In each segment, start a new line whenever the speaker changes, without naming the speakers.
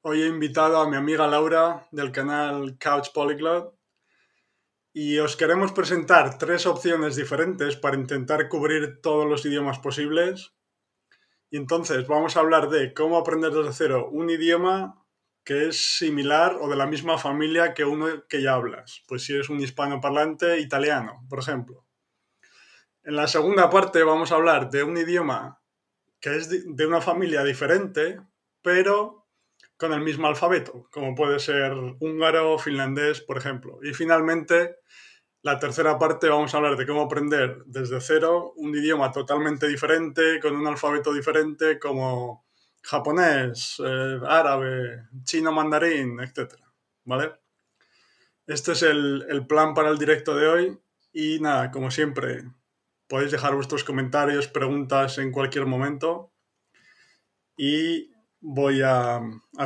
hoy he invitado a mi amiga Laura del canal Couch Polyglot y os queremos presentar tres opciones diferentes para intentar cubrir todos los idiomas posibles. Y entonces vamos a hablar de cómo aprender desde cero un idioma que es similar o de la misma familia que uno que ya hablas. Pues si eres un hispanoparlante italiano, por ejemplo. En la segunda parte vamos a hablar de un idioma que es de una familia diferente, pero con el mismo alfabeto, como puede ser húngaro finlandés, por ejemplo. Y finalmente, la tercera parte vamos a hablar de cómo aprender desde cero un idioma totalmente diferente, con un alfabeto diferente, como japonés, eh, árabe, chino mandarín, etc. ¿Vale? Este es el, el plan para el directo de hoy. Y nada, como siempre, podéis dejar vuestros comentarios, preguntas en cualquier momento. Y voy a,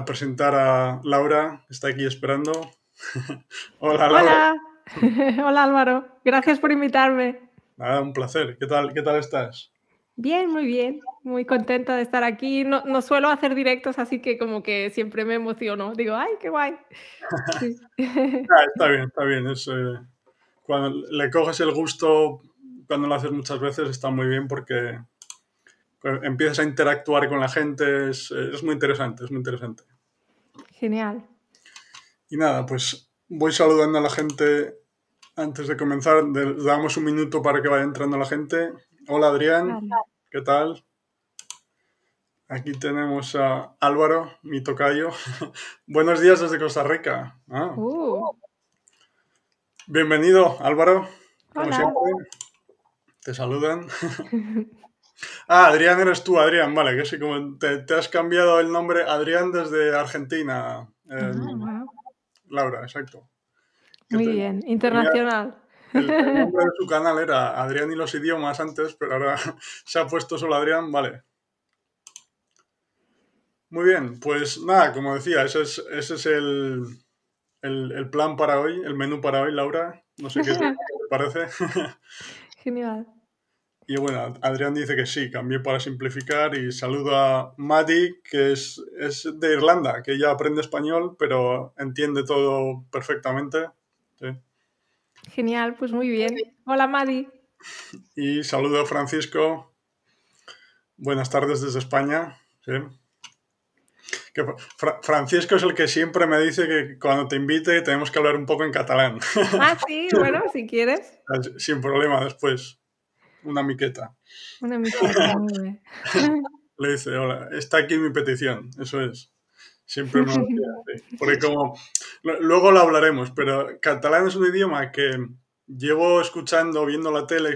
presentar a Laura, está aquí esperando.
Hola, Laura. Hola. Hola, Álvaro. Gracias por invitarme.
Nada, un placer. ¿Qué tal, qué tal estás?
Bien, muy bien. Muy contenta de estar aquí. No, no, suelo hacer directos, así que como que siempre me emociono. Digo, ¡ay, qué guay!
Ah, está bien, está bien. Eh, cuando le coges el gusto, cuando lo haces muchas veces, está muy bien porque empiezas a interactuar con la gente, es, muy interesante, es muy interesante.
Genial.
Y nada, pues voy saludando a la gente antes de comenzar. damos un minuto para que vaya entrando la gente. Hola Adrián, ¿qué tal? Aquí tenemos a Álvaro, mi tocayo. Buenos días desde Costa Rica. Ah. Uh. Bienvenido, Álvaro. Como siempre. Te saludan. Ah, Adrián eres tú, Adrián, vale, que sí, como te, has cambiado el nombre Adrián desde Argentina. Ah, Laura, exacto.
Muy bien, internacional.
El, nombre de su canal era Adrián y los idiomas antes, pero ahora se ha puesto solo Adrián, vale. Muy bien, pues nada, como decía, ese es, ese es el, el plan para hoy, el menú para hoy, Laura. No sé qué te parece.
Genial.
Y bueno, Adrián dice que sí, cambié para simplificar y saludo a Maddie, que es, de Irlanda, que ella aprende español, pero entiende todo perfectamente.
Genial, pues muy bien. Hola Maddie.
Y saludo a Francisco. Buenas tardes desde España. Francisco es el que siempre me dice que cuando te invite tenemos que hablar un poco en catalán.
Ah, sí, bueno, si quieres.
Sin problema después una miqueta.
Una miqueta,
Le dice, hola, está aquí mi petición, eso es. Siempre me Porque como, luego lo hablaremos, pero catalán es un idioma que llevo escuchando, viendo la tele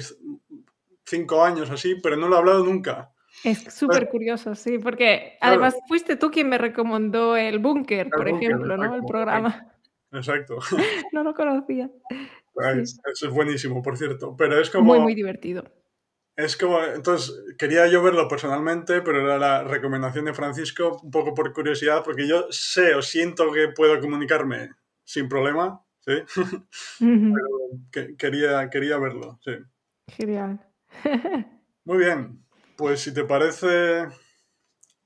cinco años así, pero no lo he hablado nunca.
Es súper curioso, sí, porque además fuiste tú quien me recomendó el búnker, por ejemplo, ¿no? El programa.
Exacto.
no lo conocía.
Eso es buenísimo, por cierto. Pero es como.
Muy, muy divertido.
Es como. Entonces, quería yo verlo personalmente, pero era la recomendación de Francisco, un poco por curiosidad, porque yo sé o siento que puedo comunicarme sin problema, ¿sí? pero quería, quería verlo, sí.
Genial.
Muy bien. Pues si te parece,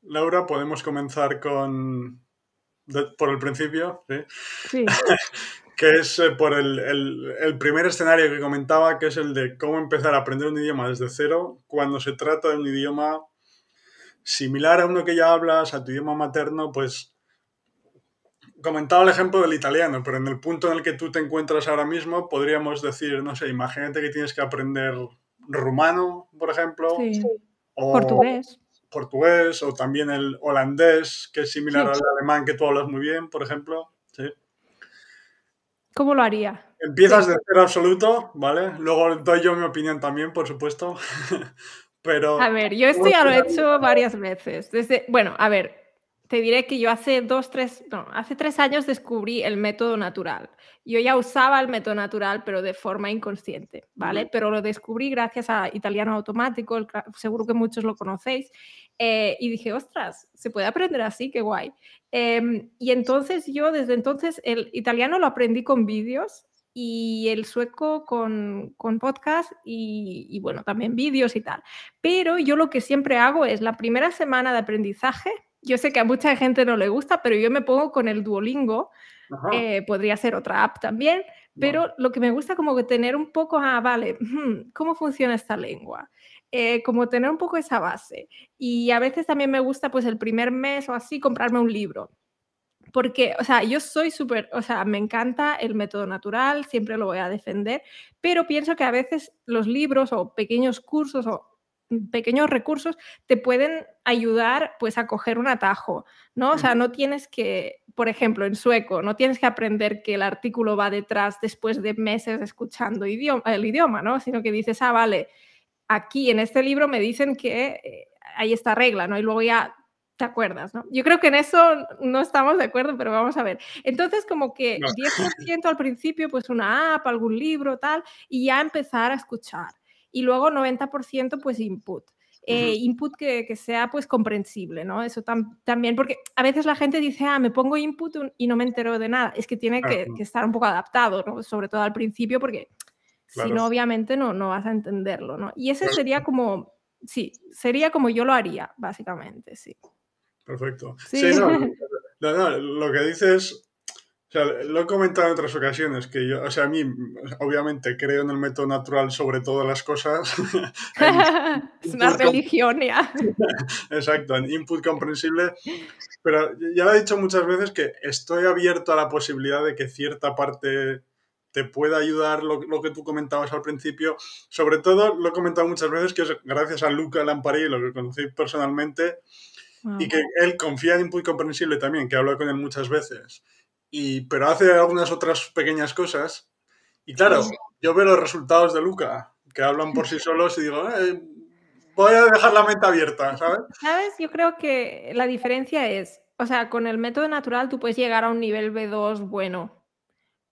Laura, podemos comenzar con. por el principio, ¿sí?
Sí.
que es eh, por el, primer escenario que comentaba, que es el de cómo empezar a aprender un idioma desde cero cuando se trata de un idioma similar a uno que ya hablas, a tu idioma materno, pues comentaba el ejemplo del italiano, pero en el punto en el que tú te encuentras ahora mismo, podríamos decir, no sé, imagínate que tienes que aprender rumano, por ejemplo,
o portugués.
Portugués, o también el holandés, que es similar al alemán que tú hablas muy bien, por ejemplo. ¿sí?
¿Cómo lo haría?
Empiezas de cero absoluto, ¿vale? Luego doy yo mi opinión también, por supuesto. Pero.
A ver, yo esto ya lo he hecho varias veces. Desde, bueno, a ver, te diré que yo hace dos, tres, no, hace tres años descubrí el método natural. Yo ya usaba el método natural, pero de forma inconsciente, ¿vale? Pero lo descubrí gracias a Italiano Automático, seguro que muchos lo conocéis, eh, y dije, ostras, se puede aprender así, qué guay. Em, y entonces yo desde entonces el italiano lo aprendí con vídeos y el sueco con, con podcast y, y, bueno, también vídeos y tal. Pero yo lo que siempre hago es la primera semana de aprendizaje yo sé que a mucha gente no le gusta, pero yo me pongo con el Duolingo. Eh, podría ser otra app también, pero lo que me gusta como que tener un poco, ah, vale, ¿cómo funciona esta lengua? Eh, como tener un poco esa base. Y a veces también me gusta, pues el primer mes o así, comprarme un libro. Porque, o sea, yo soy súper, o sea, me encanta el método natural, siempre lo voy a defender, pero pienso que a veces los libros o pequeños cursos o pequeños recursos te pueden ayudar pues a coger un atajo, ¿no? O sea, no tienes que, por ejemplo, en sueco, no tienes que aprender que el artículo va detrás después de meses escuchando el idioma, ¿no? Sino que dices, ah, vale, aquí en este libro me dicen que eh, hay esta regla, ¿no? Y luego ya te acuerdas, ¿no? Yo creo que en eso no estamos de acuerdo, pero vamos a ver. Entonces, como que 10% al principio, pues una app, algún libro, tal, y ya empezar a escuchar y luego 90% pues input. Eh, input que, sea pues comprensible, ¿no? Eso también, porque a veces la gente dice, ah, me pongo input y no me entero de nada. Es que tiene que, estar un poco adaptado, ¿no? Sobre todo al principio, porque si no, obviamente no, no vas a entenderlo, ¿no? Y ese sería como, sí, sería como yo lo haría, básicamente, sí.
Perfecto. Sí, lo que dices o sea, lo he comentado en otras ocasiones, que yo, o sea, a mí, obviamente, creo en el método natural sobre todas las cosas.
es una religión ya.
Exacto, en input comprensible. Pero ya lo he dicho muchas veces que estoy abierto a la posibilidad de que cierta parte te pueda ayudar lo, lo, que tú comentabas al principio. Sobre todo, lo he comentado muchas veces, que es gracias a Luca Lamparí, lo que conocí personalmente, y que él confía en Input Comprensible también, que hablo con él muchas veces y, pero hace algunas otras pequeñas cosas. Y claro, yo veo los resultados de Luca, que hablan por sí solos y digo, eh, voy a dejar la mente abierta, ¿sabes?
¿Sabes? Yo creo que la diferencia es, o sea, con el método natural tú puedes llegar a un nivel B2 bueno,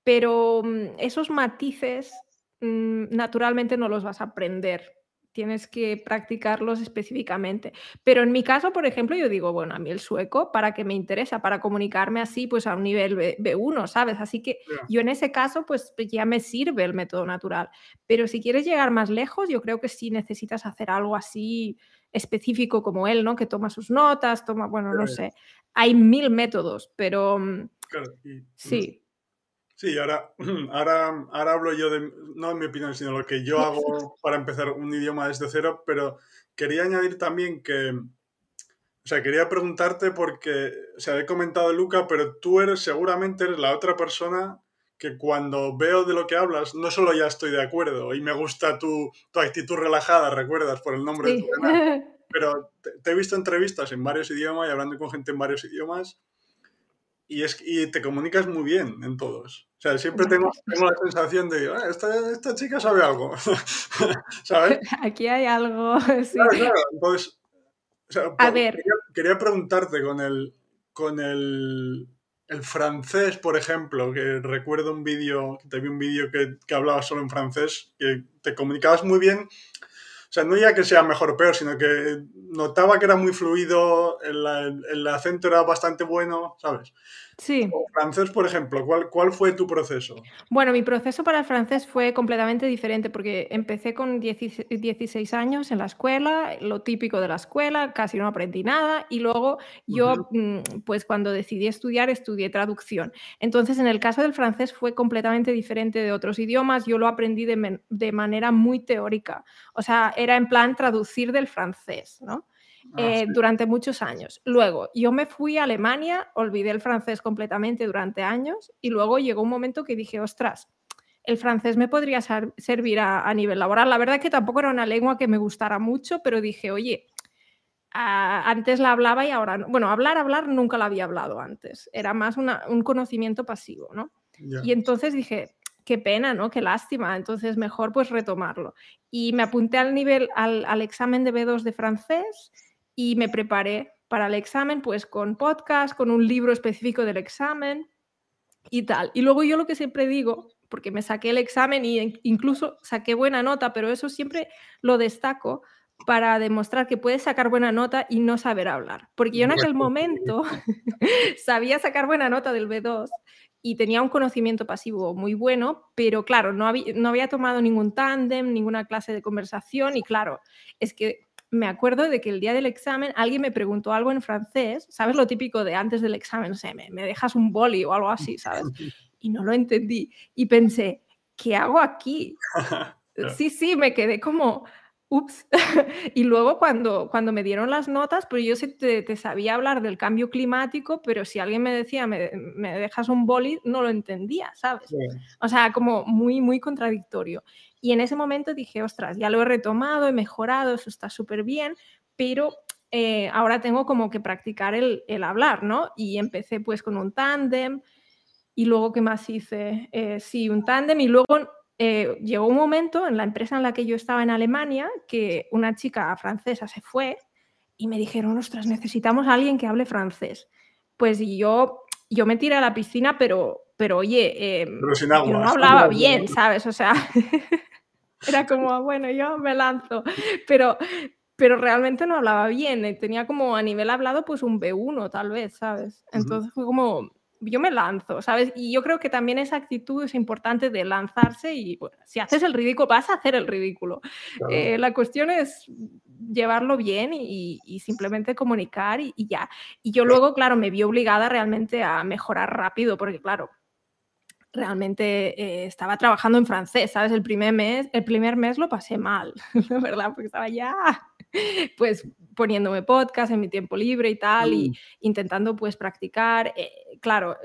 pero mm, esos matices mm, naturalmente no los vas a aprender tienes que practicarlos específicamente. Pero en mi caso, por ejemplo, yo digo, bueno, a mí el sueco, ¿para qué me interesa? Para comunicarme así, pues a un nivel B, 1 ¿sabes? Así que yo en ese caso, pues, pues ya me sirve el método natural. Pero si quieres llegar más lejos, yo creo que sí necesitas hacer algo así específico como él, ¿no? Que toma sus notas, toma, bueno, no sé. Hay mil métodos, pero mm, sí.
Sí, ahora, ahora, ahora hablo yo de, no mi opinión, sino lo que yo hago para empezar un idioma desde cero, pero quería añadir también que, o sea, quería preguntarte porque, o sea, he comentado Luca, pero tú eres, seguramente eres la otra persona que cuando veo de lo que hablas, no solo ya estoy de acuerdo y me gusta tu, tu actitud relajada, recuerdas por el nombre de tu canal, pero te, he visto entrevistas en varios idiomas y hablando con gente en varios idiomas y, es, y te comunicas muy bien en todos. O sea, siempre tengo, tengo la sensación de, ah, esta, esta, chica sabe algo, ¿sabes?
Aquí hay algo, sí.
Claro, claro. Entonces, o sea, A ver. Quería, quería, preguntarte con el, con el, el francés, por ejemplo, que recuerdo un vídeo, te vi un vídeo que, que hablaba solo en francés, que te comunicabas muy bien sea, no ya que sea mejor o peor, sino que notaba que era muy fluido, el, el acento era bastante bueno, ¿sabes?
Sí.
francés, por ejemplo, ¿cuál, ¿cuál fue tu proceso?
Bueno, mi proceso para el francés fue completamente diferente porque empecé con 16 años en la escuela, lo típico de la escuela, casi no aprendí nada y luego yo, mm, pues cuando decidí estudiar, estudié traducción. Entonces, en el caso del francés fue completamente diferente de otros idiomas, yo lo aprendí de, de manera muy teórica, o sea, era en plan traducir del francés, ¿no? Ah, eh, durante muchos años. Luego, yo me fui a Alemania, olvidé el francés completamente durante años y luego llegó un momento que dije, ostras, el francés me podría servir a, nivel laboral. La verdad que tampoco era una lengua que me gustara mucho, pero dije, oye, antes la hablaba y ahora no. Bueno, hablar, hablar nunca la había hablado antes. Era más un conocimiento pasivo, ¿no? Y entonces dije, qué pena, ¿no? Qué lástima. Entonces, mejor pues retomarlo. Y me apunté al nivel, al, al examen de B2 de francés y me preparé para el examen pues con podcast, con un libro específico del examen y tal. Y luego yo lo que siempre digo, porque me saqué el examen y incluso saqué buena nota, pero eso siempre lo destaco para demostrar que puedes sacar buena nota y no saber hablar. Porque yo en aquel momento sabía sacar buena nota del B2 y tenía un conocimiento pasivo muy bueno, pero claro, no había, no había tomado ningún tándem, ninguna clase de conversación y claro, es que me acuerdo de que el día del examen alguien me preguntó algo en francés, ¿sabes lo típico de antes del examen? No sé, me, me dejas un boli o algo así, ¿sabes? Y no lo entendí. Y pensé, ¿qué hago aquí? Sí, sí, me quedé como, ups. y luego cuando, cuando me dieron las notas, pues yo te, te, sabía hablar del cambio climático, pero si alguien me decía, me, me dejas un boli, no lo entendía, ¿sabes? Sí. O sea, como muy, muy contradictorio. Y en ese momento dije, ostras, ya lo he retomado, he mejorado, eso está súper bien, pero eh, ahora tengo como que practicar el, el, hablar, ¿no? Y empecé pues con un tándem y luego, ¿qué más hice? Eh, sí, un tándem y luego eh, llegó un momento en la empresa en la que yo estaba en Alemania que una chica francesa se fue y me dijeron, ostras, necesitamos a alguien que hable francés. Pues yo, yo me tiré a la piscina, pero, pero oye, eh,
pero agua,
yo no hablaba bien, ¿sabes? O sea, era como, bueno, yo me lanzo, pero, pero realmente no hablaba bien, tenía como a nivel hablado pues un B1 tal vez, ¿sabes? Entonces fue como, yo me lanzo, ¿sabes? Y yo creo que también esa actitud es importante de lanzarse y bueno, si haces el ridículo, vas a hacer el ridículo. Claro. Eh, la cuestión es llevarlo bien y, y simplemente comunicar y, y, ya. Y yo luego, claro, me vi obligada realmente a mejorar rápido porque, claro, realmente eh, estaba trabajando en francés, ¿sabes? El primer mes, el primer mes lo pasé mal, la verdad, porque estaba ya pues poniéndome podcast en mi tiempo libre y tal, mm. y intentando pues practicar. Eh, claro,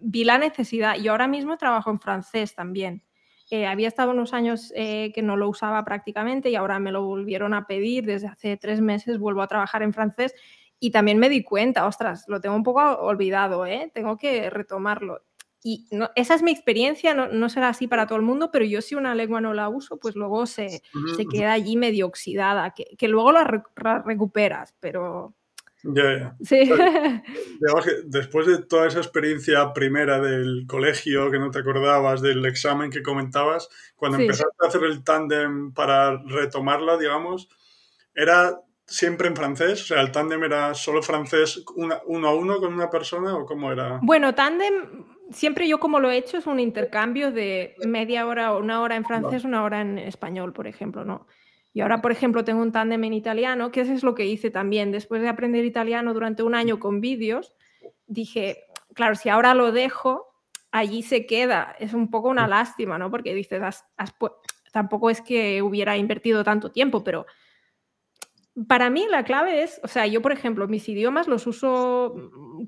vi la necesidad. Yo ahora mismo trabajo en francés también. Eh, había estado unos años eh, que no lo usaba prácticamente y ahora me lo volvieron a pedir. Desde hace tres meses vuelvo a trabajar en francés y también me di cuenta, ostras, lo tengo un poco olvidado, ¿eh? tengo que retomarlo. Y no, esa es mi experiencia, no, no, será así para todo el mundo, pero yo si una lengua no la uso, pues luego se, se queda allí medio oxidada, que, que luego la, re la, recuperas, pero...
Ya, ya.
Sí.
Después de toda esa experiencia primera del colegio, que no te acordabas, del examen que comentabas, cuando sí. empezaste a hacer el tándem para retomarla, digamos, ¿era siempre en francés? O sea, ¿el tándem era solo francés una, uno a uno con una persona o cómo era?
Bueno, tándem siempre yo como lo he hecho es un intercambio de media hora o una hora en francés, una hora en español, por ejemplo, ¿no? Y ahora, por ejemplo, tengo un tándem en italiano, que eso es lo que hice también. Después de aprender italiano durante un año con vídeos, dije, claro, si ahora lo dejo, allí se queda. Es un poco una lástima, ¿no? Porque dices, has, has, tampoco es que hubiera invertido tanto tiempo, pero para mí la clave es, o sea, yo, por ejemplo, mis idiomas los uso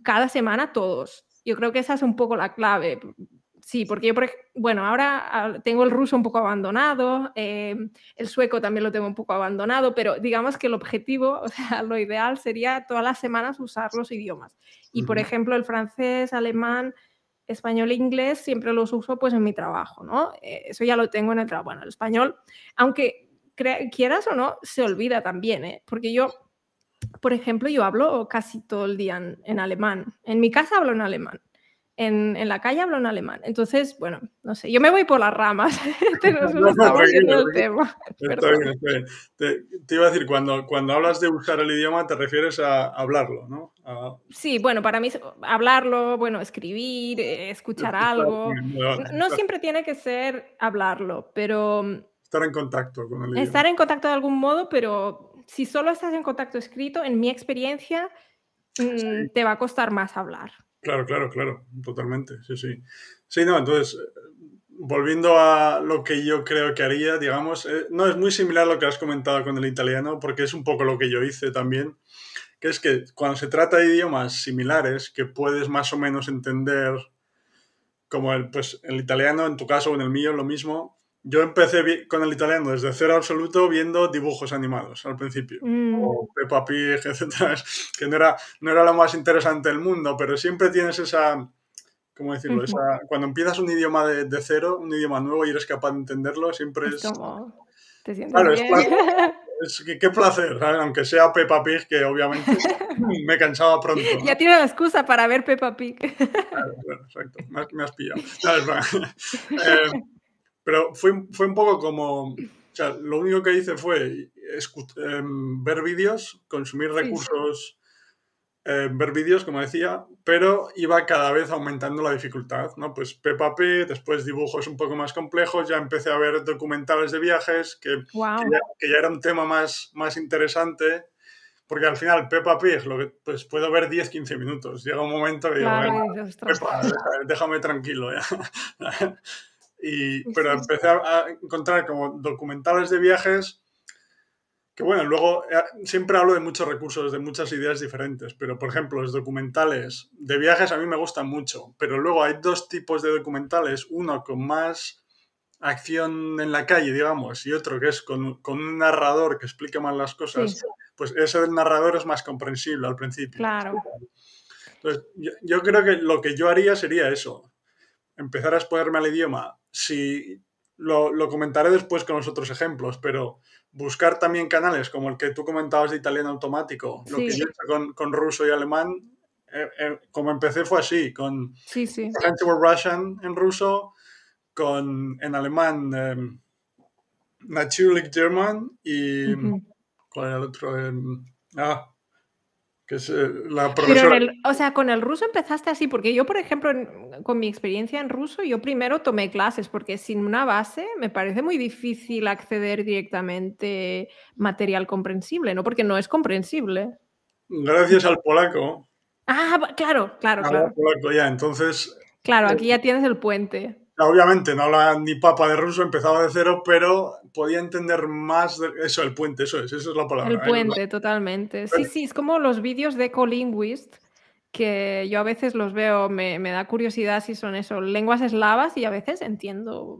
cada semana todos. Yo creo que esa es un poco la clave. Sí, porque yo, por, bueno, ahora tengo el ruso un poco abandonado, eh, el sueco también lo tengo un poco abandonado, pero digamos que el objetivo, o sea, lo ideal sería todas las semanas usar los idiomas. Y, por ejemplo, el francés, alemán, español e inglés siempre los uso pues en mi trabajo, ¿no? Eh, eso ya lo tengo en el trabajo. Bueno, el español, aunque quieras o no, se olvida también, ¿eh? Porque yo por ejemplo, yo hablo casi todo el día en, en alemán. En mi casa hablo en alemán. En, en, la calle hablo en alemán. Entonces, bueno, no sé, yo me voy por las ramas. nos no,
no, el tema. Está bien, está bien. Te, te, iba a decir, cuando, cuando hablas de usar el idioma, te refieres a hablarlo, ¿no? A...
Sí, bueno, para mí hablarlo, bueno, escribir, eh, escuchar, algo. No, no siempre tiene que ser hablarlo, pero...
Estar en contacto con el idioma.
Estar en contacto de algún modo, pero si solo estás en contacto escrito, en mi experiencia, sí. te va a costar más hablar.
Claro, claro, claro, totalmente, sí, sí. Sí, no, entonces, volviendo a lo que yo creo que haría, digamos, eh, no es muy similar a lo que has comentado con el italiano, porque es un poco lo que yo hice también, que es que cuando se trata de idiomas similares, que puedes más o menos entender, como el, pues, el italiano, en tu caso o en el mío, lo mismo, yo empecé con el italiano desde cero absoluto viendo dibujos animados al principio, mm. o Peppa Pig, etc. Que no era, no era lo más interesante del mundo, pero siempre tienes esa, ¿cómo decirlo? Uh -huh. esa, cuando empiezas un idioma de, de, cero, un idioma nuevo y eres capaz de entenderlo, siempre es...
es como... ¿Te sientes
claro,
bien?
Es, es, qué placer, ¿sabes? aunque sea Peppa Pig, que obviamente me cansaba pronto. ¿no?
Ya tiene la excusa para ver Peppa Pig.
Claro, bueno, exacto, me, me has pillado. eh, pero fue, fue un poco como, o sea, lo único que hice fue eh, ver vídeos, consumir recursos eh, ver vídeos, como decía, pero iba cada vez aumentando la dificultad, ¿no? Pues Peppa Pig, después dibujos un poco más complejos, ya empecé a ver documentales de viajes, que,
Wow.
que, ya, que ya era un tema más, más interesante, porque al final Peppa Pig, lo que, pues puedo ver 10-15 minutos, llega un momento que digo,
Claro,
"Venga,
y dices, "Ostras".
Peppa, deja- déjame tranquilo ya. y, pero empecé a encontrar como documentales de viajes que bueno, luego eh, siempre hablo de muchos recursos, de muchas ideas diferentes, pero por ejemplo, los documentales de viajes a mí me gustan mucho, pero luego hay dos tipos de documentales, uno con más acción en la calle, digamos, y otro que es con, con un narrador que explique más las cosas,
Sí.
pues ese del narrador es más comprensible al principio.
Claro.
Entonces, yo, yo creo que lo que yo haría sería eso, empezar a exponerme al idioma. Si lo, lo comentaré después con los otros ejemplos, pero buscar también canales como el que tú comentabas de italiano automático, lo que yo he con, con ruso y alemán, eh, eh, como empecé fue así, con
Sí, sí.
Russian en ruso, con en alemán em, Natürlich German y
Ujú.
¿cuál era el otro? Em, ah, que es eh, la
Pero
profesora.
el, o sea, con el ruso empezaste así, porque yo, por ejemplo, en- con mi experiencia en ruso, yo primero tomé clases, porque sin una base me parece muy difícil acceder directamente material comprensible, ¿no? Porque no es comprensible.
Gracias al polaco,
Ah, claro, claro, claro.
polaco ya, entonces
Claro, aquí ya tienes el puente.
Obviamente no hablaba ni papa de ruso, empezaba de cero, pero podía entender más de eso, el puente, eso es, esa es la palabra.
El
¿eh?
puente, totalmente. Sí, sí, es como los vídeos de Ecolinguist, que yo a veces los veo, me, me da curiosidad si son eso, lenguas eslavas y a veces entiendo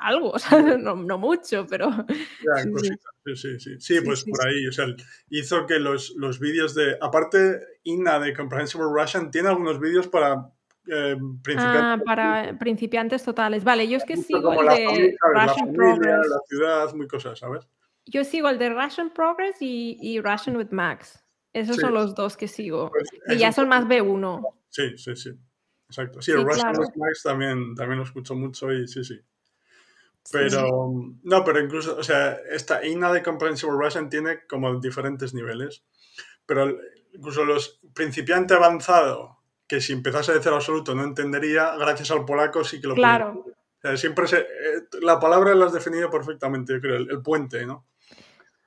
algo, o sea, no, no mucho, pero
Ya,
sí, sí.
sí, sí, sí. Sí,
Sí,
pues por ahí, o sea, hizo que los, los vídeos de, aparte, Ina de Comprehensible Russian tiene algunos vídeos para eh, principiantes.
Ah, para principiantes totales. Vale, yo es que sigo el
la
de.
La
Russian
familia,
Progress.
la ciudad, muy cosas, ¿sabes?
Yo sigo el de Russian Progress y, y Russian with Max. Esos
Sí.
son los dos que sigo.
Pues
Y ya son más B1.
Sí, sí, sí. Exacto. Sí,
Sí,
el Russian
claro.
with Max también, también lo escucho mucho y sí, sí.
Sí.
Pero, no, pero incluso, o sea, esta INA de Comprehensible Russian tiene como diferentes niveles. Pero incluso los principiante avanzado, que si empezase de cero absoluto no entendería, gracias al polaco sí que lo.
Claro.
O sea, siempre se, eh, la palabra la has definido perfectamente, yo creo, el, el puente, ¿no?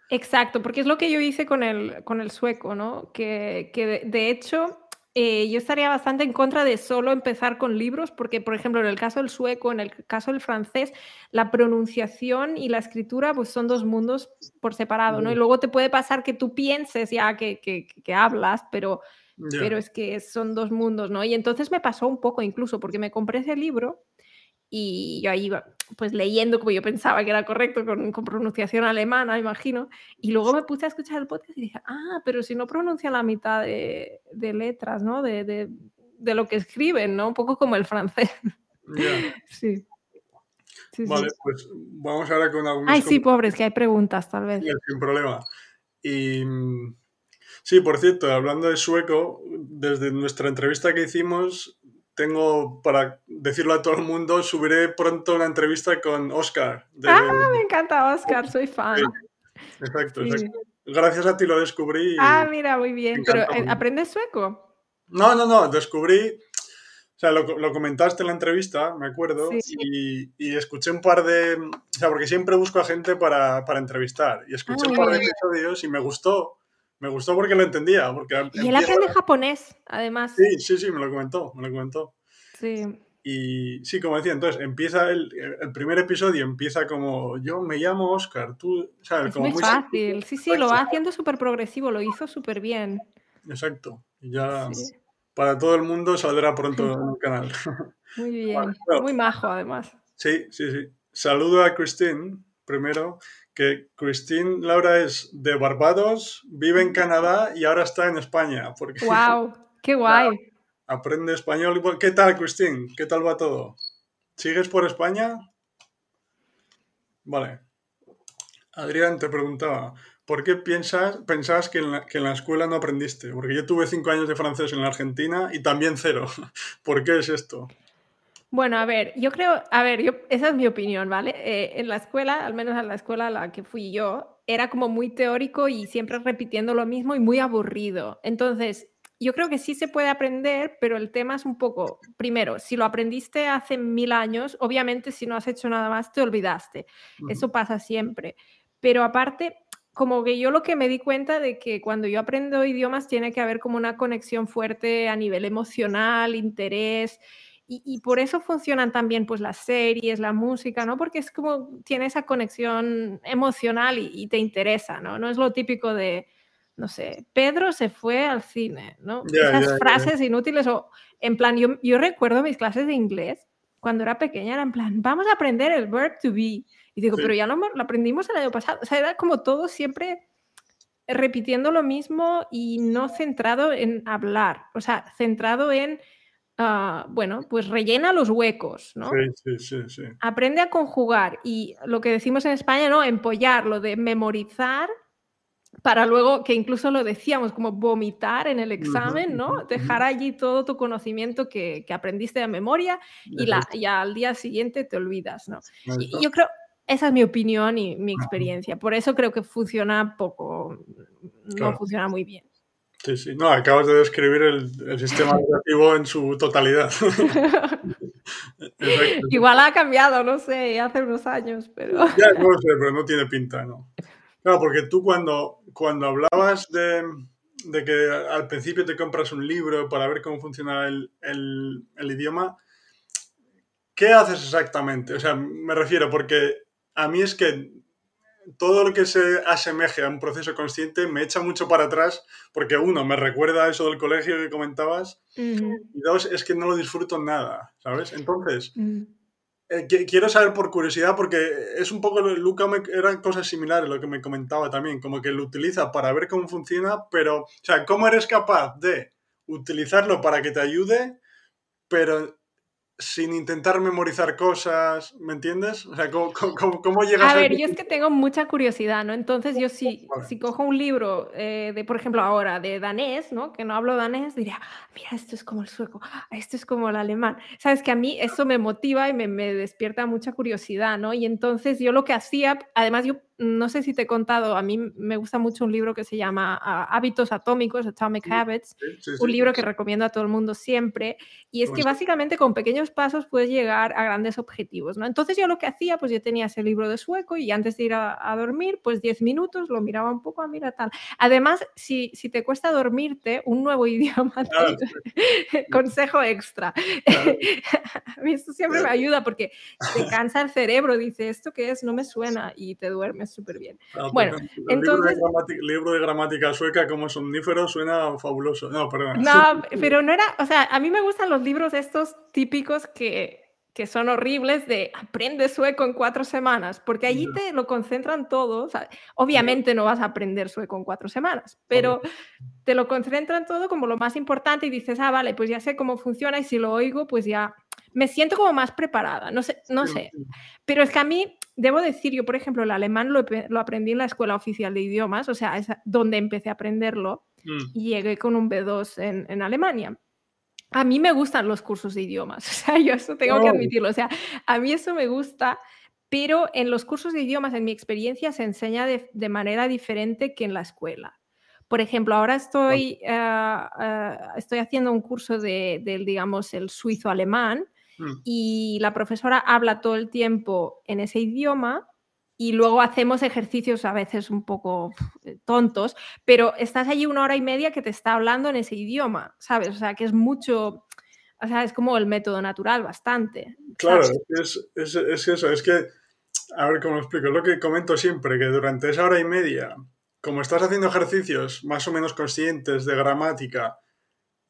Exacto, porque es lo que yo hice con el, con el sueco, ¿no? Que, que de, de hecho eh, yo estaría bastante en contra de solo empezar con libros, porque por ejemplo en el caso del sueco, en el caso del francés, la pronunciación y la escritura pues son dos mundos por separado, ¿no? Y luego te puede pasar que tú pienses ya que, que, que hablas, pero,
Ya.
pero es que son dos mundos, ¿no? Y entonces me pasó un poco incluso, porque me compré ese libro y yo ahí iba pues leyendo como yo pensaba que era correcto con, con pronunciación alemana, imagino, y luego me puse a escuchar el podcast y dije, ah, pero si no pronuncia la mitad de, de letras, ¿no? De, de, de lo que escriben, ¿no? Un poco como el francés.
Ya.
Sí. Sí, sí.
Vale, pues vamos ahora con algunos
Ay, sí, pobres, que hay preguntas, tal vez.
Sí, sin problema. Y mm, sí, por cierto, hablando de sueco, desde nuestra entrevista que hicimos, tengo, para decirlo a todo el mundo, subiré pronto una entrevista con Oscar. de-
Ah, me encanta Oscar, soy fan.
exacto,
sí.
exacto. Gracias a ti lo descubrí. y-
Ah, mira, muy bien. Pero eh. ¿aprendes sueco?
No, no, no, descubrí, o sea, lo, lo comentaste en la entrevista, me acuerdo,
Sí.
y, y escuché un par de, o sea, porque siempre busco a gente para, para entrevistar, y escuché
Ah,
un par de episodios y me gustó, me gustó porque lo entendía, porque
Y él
empieza-
aprende japonés, además.
Sí, sí, sí, me lo comentó, me lo comentó.
Sí.
Y sí, como decía, entonces empieza el, el primer episodio, empieza como, yo me llamo Oscar, tú, ¿sabes?
Es
como
muy fácil. Sí, sí, lo va haciendo súper progresivo, lo hizo súper bien.
Exacto, ya
Sí.
para todo el mundo saldrá pronto en el canal.
Muy bien.
bueno.
Muy majo, además.
Sí, sí, sí. Saludo a Christine, primero, que Christine Laura es de Barbados, vive en Canadá y ahora está en España, porque
¡Wow! ¡Qué guay!
aprende español. ¿Qué tal, Christine? ¿Qué tal va todo? ¿Sigues por España? Vale. Adrián te preguntaba, ¿por qué piensas, pensabas que en, la, que en la escuela no aprendiste? Porque yo tuve cinco años de francés en la Argentina y también cero. ¿Por qué es esto?
Bueno, a ver, yo creo, a ver, yo, esa es mi opinión, ¿vale? Eh, en la escuela, al menos en la escuela a la que fui yo, era como muy teórico y siempre repitiendo lo mismo y muy aburrido. Entonces, yo creo que sí se puede aprender, pero el tema es un poco, primero, si lo aprendiste hace mil años, obviamente si no has hecho nada más te olvidaste. Eso pasa siempre. Pero aparte, como que yo lo que me di cuenta de que cuando yo aprendo idiomas tiene que haber como una conexión fuerte a nivel emocional, interés. Y, por eso funcionan también pues las series, la música, ¿no? Porque es como tiene esa conexión emocional y, y te interesa, ¿no? No es lo típico de, no sé, Pedro se fue al cine, ¿no? Esas frases inútiles o en plan, yo, yo recuerdo mis clases de inglés cuando era pequeña, era en plan, vamos a aprender el verb to be. Y digo, pero ya lo, lo, aprendimos el año pasado. O sea, era como todo siempre repitiendo lo mismo y no centrado en hablar, o sea, centrado en, uh, bueno, pues rellena los huecos, ¿no?
Sí, sí, sí,
Aprende a conjugar y lo que decimos en España, ¿no? Empollar, lo de memorizar para luego, que incluso lo decíamos, como vomitar en el examen, ¿no? Dejar allí todo tu conocimiento que, que aprendiste de memoria y, la, y, al día siguiente te olvidas, ¿no? Y, yo creo, esa es mi opinión y mi experiencia. Por eso creo que funciona poco, no funciona muy bien.
Sí, sí. No, acabas de describir el, el sistema educativo en su totalidad.
Igual ha cambiado, no sé, hace unos años, pero...
Ya, no sé, pero no tiene pinta, ¿no? Claro, porque tú cuando, cuando hablabas de, de, que al principio te compras un libro para ver cómo funciona el, el, el, idioma, ¿qué haces exactamente? O sea, me refiero porque a mí es que todo lo que se asemeje a un proceso consciente me echa mucho para atrás porque uno, me recuerda eso del colegio que comentabas y dos, es que no lo disfruto nada, ¿sabes? Entonces... Eh, quiero saber por curiosidad, porque es un poco, Luca me, eran cosas similares lo que me comentaba también, como que lo utiliza para ver cómo funciona, pero, o sea, ¿cómo eres capaz de utilizarlo para que te ayude, pero sin intentar memorizar cosas, ¿me entiendes? O sea, ¿cómo, cómo, llegas
a... A ver, yo es que tengo mucha curiosidad, ¿no? Entonces yo si, si cojo un libro eh, de, por ejemplo, ahora de danés, ¿no? Que no hablo danés, diría, mira, esto es como el sueco, esto es como el alemán. Sabes que a mí eso me motiva y me, me despierta mucha curiosidad, ¿no? Y entonces yo lo que hacía, además yo no sé si te he contado, a mí me gusta mucho un libro que se llama ah, Hábitos Atómicos, Atomic Habits, un libro que recomiendo a todo el mundo siempre, y es que básicamente con pequeños pasos puedes llegar a grandes objetivos, ¿no? Entonces yo lo que hacía, pues yo tenía ese libro de sueco y antes de ir a, dormir, pues 10 minutos, lo miraba un poco, a ah, mira tal. Además, si, si te cuesta dormirte, un nuevo idioma, consejo extra. a mí esto siempre me ayuda porque te cansa el cerebro, dice, ¿esto qué es? No me suena y te duermes súper bien. Ah, bueno, entonces...
El libro de, gramática sueca como somnífero suena fabuloso. No, perdón.
No, pero no era, o sea, a mí me gustan los libros estos típicos que, que son horribles de aprende sueco en cuatro semanas, porque allí te lo concentran todo. O sea, obviamente no vas a aprender sueco en cuatro semanas, pero te lo concentran todo como lo más importante y dices, ah, vale, pues ya sé cómo funciona y si lo oigo, pues ya me siento como más preparada. No sé, no sé. Pero es que a mí debo decir, yo por ejemplo, el alemán lo, aprendí en la Escuela Oficial de Idiomas, o sea, es donde empecé a aprenderlo mm. y llegué con un B2 en, en, Alemania. A mí me gustan los cursos de idiomas, o sea, yo eso tengo que admitirlo, o sea, a mí eso me gusta, pero en los cursos de idiomas, en mi experiencia, se enseña de, de manera diferente que en la escuela. Por ejemplo, ahora estoy, uh, uh, estoy haciendo un curso de, del, digamos, el suizo-alemán, Mm. y la profesora habla todo el tiempo en ese idioma y luego hacemos ejercicios a veces un poco eh, tontos, pero estás allí una hora y media que te está hablando en ese idioma, ¿sabes? O sea, que es mucho, o sea, es como el método natural bastante.
Claro, es, es, es, eso, es que, a ver cómo explico, es lo que comento siempre, que durante esa hora y media, como estás haciendo ejercicios más o menos conscientes de gramática,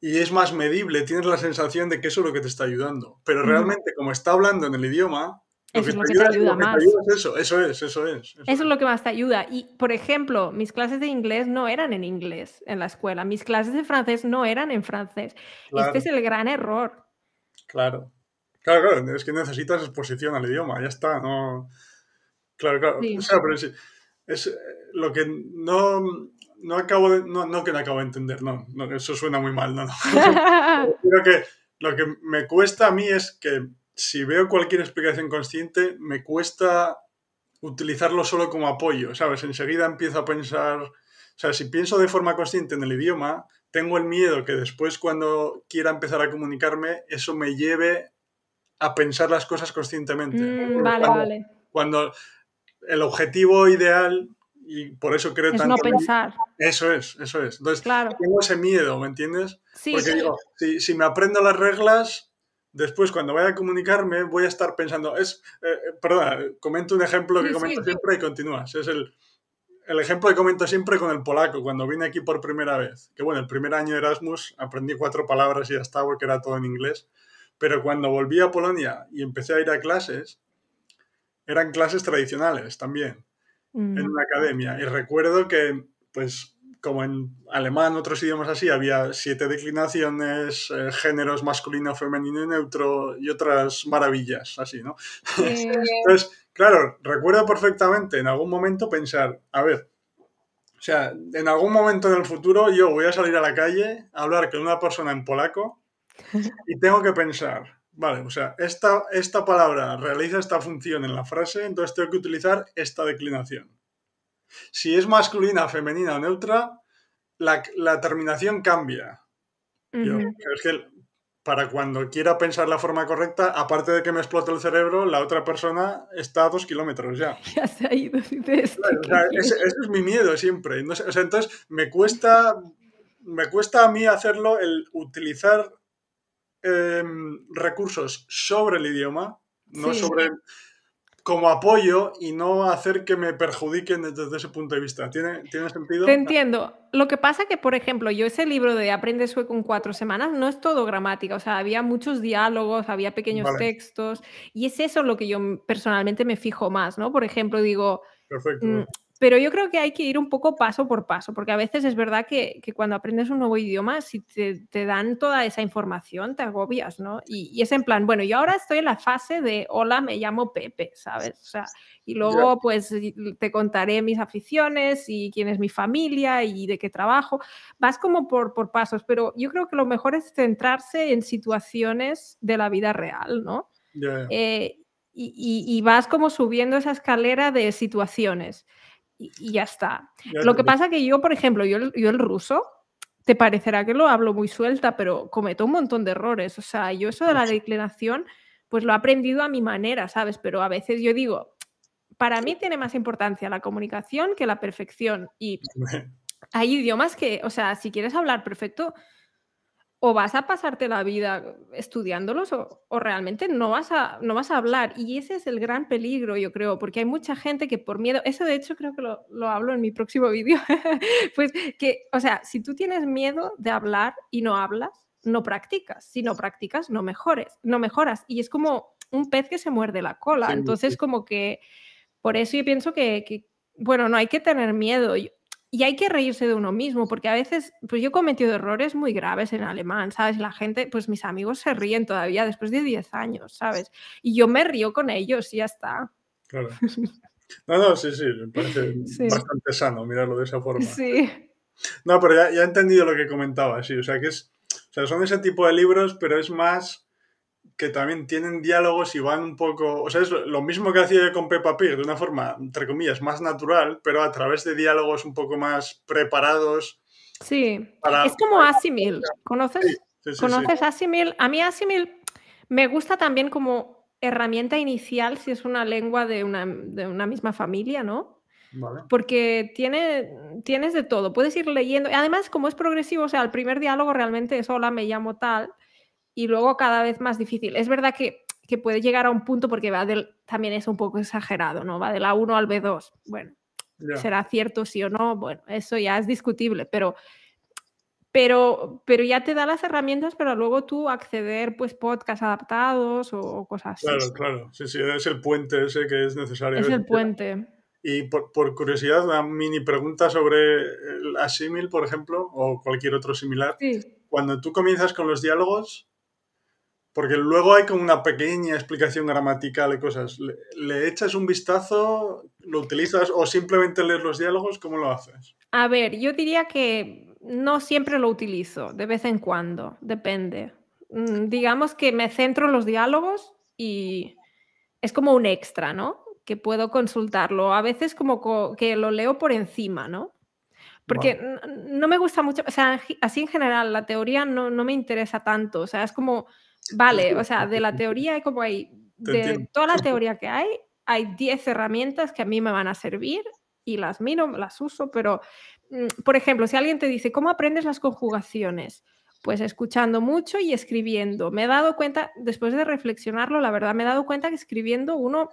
y es más medible, tienes la sensación de que eso es lo que te está ayudando. Pero realmente, como está hablando en el idioma,
eso es lo que te ayuda, más.
eso, eso es, eso es.
Eso, es lo que más te ayuda. Y, por ejemplo, mis clases de inglés no eran en inglés en la escuela. Mis clases de francés no eran en francés. Este es el gran error.
Claro. Claro, claro. Es que necesitas exposición al idioma. Ya está. No... Claro, claro. O sea, pero es, es eh, lo que no no acabo de, no, no que no acabo de entender, no, no eso suena muy mal, no, no. Creo que lo que me cuesta a mí es que si veo cualquier explicación consciente, me cuesta utilizarlo solo como apoyo, ¿sabes? Enseguida empiezo a pensar, o sea, si pienso de forma consciente en el idioma, tengo el miedo que después cuando quiera empezar a comunicarme, eso me lleve a pensar las cosas conscientemente.
Mm, vale, vale.
Cuando el objetivo ideal, y por eso creo
Es
tanto...
no pensar.
Eso es, eso es. Entonces,
Claro.
tengo ese miedo, ¿me entiendes?
Sí,
Porque
sí.
digo, si, si me aprendo las reglas, después cuando vaya a comunicarme voy a estar pensando, es, eh, eh, perdona, comento un ejemplo que
Sí,
comento siempre y continúas. Es el, el ejemplo que comento siempre con el polaco, cuando vine aquí por primera vez. Que bueno, el primer año de Erasmus aprendí cuatro palabras y ya estaba, porque era todo en inglés. Pero cuando volví a Polonia y empecé a ir a clases, eran clases tradicionales también
Mm.
en una academia. Y recuerdo que, pues, como en alemán, otros idiomas así, había siete declinaciones, eh, géneros masculino, femenino y neutro y otras maravillas, así, ¿no?
Sí.
Entonces, claro, recuerdo perfectamente en algún momento pensar, a ver, o sea, en algún momento en el futuro yo voy a salir a la calle a hablar con una persona en polaco y tengo que pensar, vale, o sea, esta, esta palabra realiza esta función en la frase, entonces tengo que utilizar esta declinación. Si es masculina, femenina o neutra, la, la terminación cambia. Yo, es que para cuando quiera pensar la forma correcta, aparte de que me explote el cerebro, la otra persona está a dos kilómetros ya.
Ya se ha ido. dices,
Claro, o
¿qué
sea, ese, ese es mi miedo siempre. No sé, o sea, entonces, me cuesta, me cuesta a mí hacerlo el utilizar em, recursos sobre el idioma, no
Sí.
sobre como apoyo y no hacer que me perjudiquen desde ese punto de vista. ¿Tiene, ¿tiene sentido?
Te entiendo. Lo que pasa que, por ejemplo, yo ese libro de Aprende sueco en cuatro semanas no es todo gramática, o sea, había muchos diálogos, había pequeños
Vale.
textos, y es eso lo que yo personalmente me fijo más, ¿no? Por ejemplo, digo,
Perfecto.
Pero yo creo que hay que ir un poco paso por paso, porque a veces es verdad que, que cuando aprendes un nuevo idioma, si te, te dan toda esa información, te agobias, ¿no? Y, y es en plan, bueno, yo ahora estoy en la fase de, hola, me llamo Pepe, ¿sabes? O sea, y luego pues te contaré mis aficiones y quién es mi familia y de qué trabajo. Vas como por, por pasos, pero yo creo que lo mejor es centrarse en situaciones de la vida real, ¿no? Eh, y, y- y vas como subiendo esa escalera de situaciones y, y ya está. Lo que pasa que yo, por ejemplo, yo, el- yo el ruso, te parecerá que lo hablo muy suelta, pero cometo un montón de errores. O sea, yo eso de la declinación, pues lo he aprendido a mi manera, ¿sabes? Pero a veces yo digo, para mí tiene más importancia la comunicación que la perfección. Y hay idiomas que, o sea, si quieres hablar perfecto, o vas a pasarte la vida estudiándolos o, o realmente no vas, a, no vas a hablar. Y ese es el gran peligro, yo creo, porque hay mucha gente que por miedo, eso de hecho creo que lo, lo hablo en mi próximo vídeo, pues que, o sea, si tú tienes miedo de hablar y no hablas, no practicas. Si no practicas, no mejores, no mejoras. Y es como un pez que se muerde la cola.
Sí,
Entonces,
sí.
como que, por eso yo pienso que, que, bueno, no hay que tener miedo. Y hay que reírse de uno mismo, porque a veces, pues yo he cometido errores muy graves en alemán, ¿sabes? La gente, pues mis amigos se ríen todavía después de 10 años, ¿sabes? Y yo me río con ellos y ya está.
Claro. No, no, sí, sí, me parece
Sí.
bastante sano mirarlo de esa forma.
Sí,
No, pero ya, ya he entendido lo que comentaba, sí. O sea, que es. O sea, son ese tipo de libros, pero es más que también tienen diálogos y van un poco. O sea, es lo mismo que hacía yo con Peppa Pig, de una forma, entre comillas, más natural, pero a través de diálogos un poco más preparados.
sí.
Para-
Es como Asimil. ¿Conoces?
Sí, sí, sí.
¿Conoces Asimil? A mí Asimil me gusta también como herramienta inicial si es una lengua de una, de una misma familia, ¿no?
Vale.
Porque tiene, tienes de todo, puedes ir leyendo. Además, como es progresivo, o sea, el primer diálogo realmente es hola, me llamo tal, y luego cada vez más difícil. Es verdad que, que puede llegar a un punto porque va del, también es un poco exagerado, ¿no? Va de la 1 al B2. Bueno, será cierto sí o no, bueno, eso ya es discutible, pero, pero, pero ya te da las herramientas para luego tú acceder, pues, podcasts adaptados o, o cosas así.
Claro, claro. Sí, sí, es el puente ese que es necesario.
Es el puente.
Y por, por curiosidad, una mini pregunta sobre el asímil, por ejemplo, o cualquier otro similar.
Sí.
Cuando tú comienzas con los diálogos, porque luego hay como una pequeña explicación gramatical y cosas, ¿le, le echas un vistazo, lo utilizas o simplemente lees los diálogos? ¿Cómo lo haces?
A ver, yo diría que no siempre lo utilizo, de vez en cuando, depende. Mm, Digamos que me centro en los diálogos y es como un extra, ¿no? Que puedo consultarlo. A veces como co- que lo leo por encima, ¿no? Porque no me gusta mucho, o sea, así en general, la teoría no, no, me interesa tanto, o sea, es como, vale, o sea, de la teoría hay como hay, de toda la teoría que hay, hay 10 herramientas que a mí me van a servir y las miro, las uso, pero, mm, por ejemplo, si alguien te dice, ¿cómo aprendes las conjugaciones? Pues escuchando mucho y escribiendo. Me he dado cuenta, después de reflexionarlo, la verdad, me he dado cuenta que escribiendo uno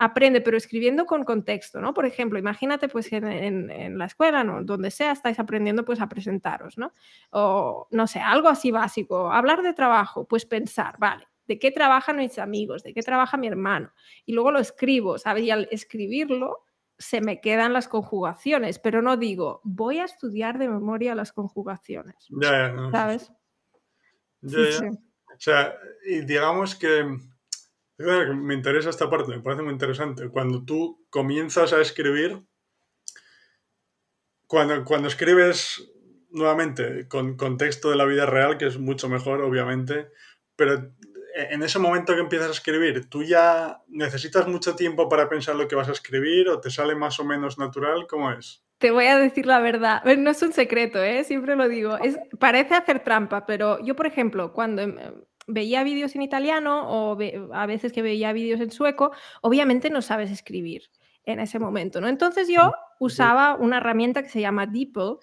aprende, pero escribiendo con contexto, ¿no? Por ejemplo, imagínate pues en, en, la escuela, ¿no? Donde sea, estáis aprendiendo pues a presentaros, ¿no? O no sé, algo así básico, hablar de trabajo, pues pensar, vale, ¿de qué trabajan mis amigos? ¿De qué trabaja mi hermano? Y luego lo escribo, ¿sabes? Y al escribirlo se me quedan las conjugaciones, pero no digo, voy a estudiar de memoria las conjugaciones.
Ya, ya, ¿Sabes? Ya, ya. O sea, y digamos que me interesa esta parte, me parece muy interesante. Cuando tú comienzas a escribir, cuando, cuando escribes nuevamente con contexto de la vida real, que es mucho mejor, obviamente, pero en ese momento que empiezas a escribir, ¿tú ya necesitas mucho tiempo para pensar lo que vas a escribir o te sale más o menos natural? ¿Cómo es?
Te voy a decir la verdad. No es un secreto, ¿eh? siempre lo digo. Es, parece hacer trampa, pero yo, por ejemplo, cuando em, veía vídeos en italiano o a veces que veía vídeos en sueco, obviamente no sabes escribir en ese momento, ¿no? Entonces yo usaba una herramienta que se llama DeepL,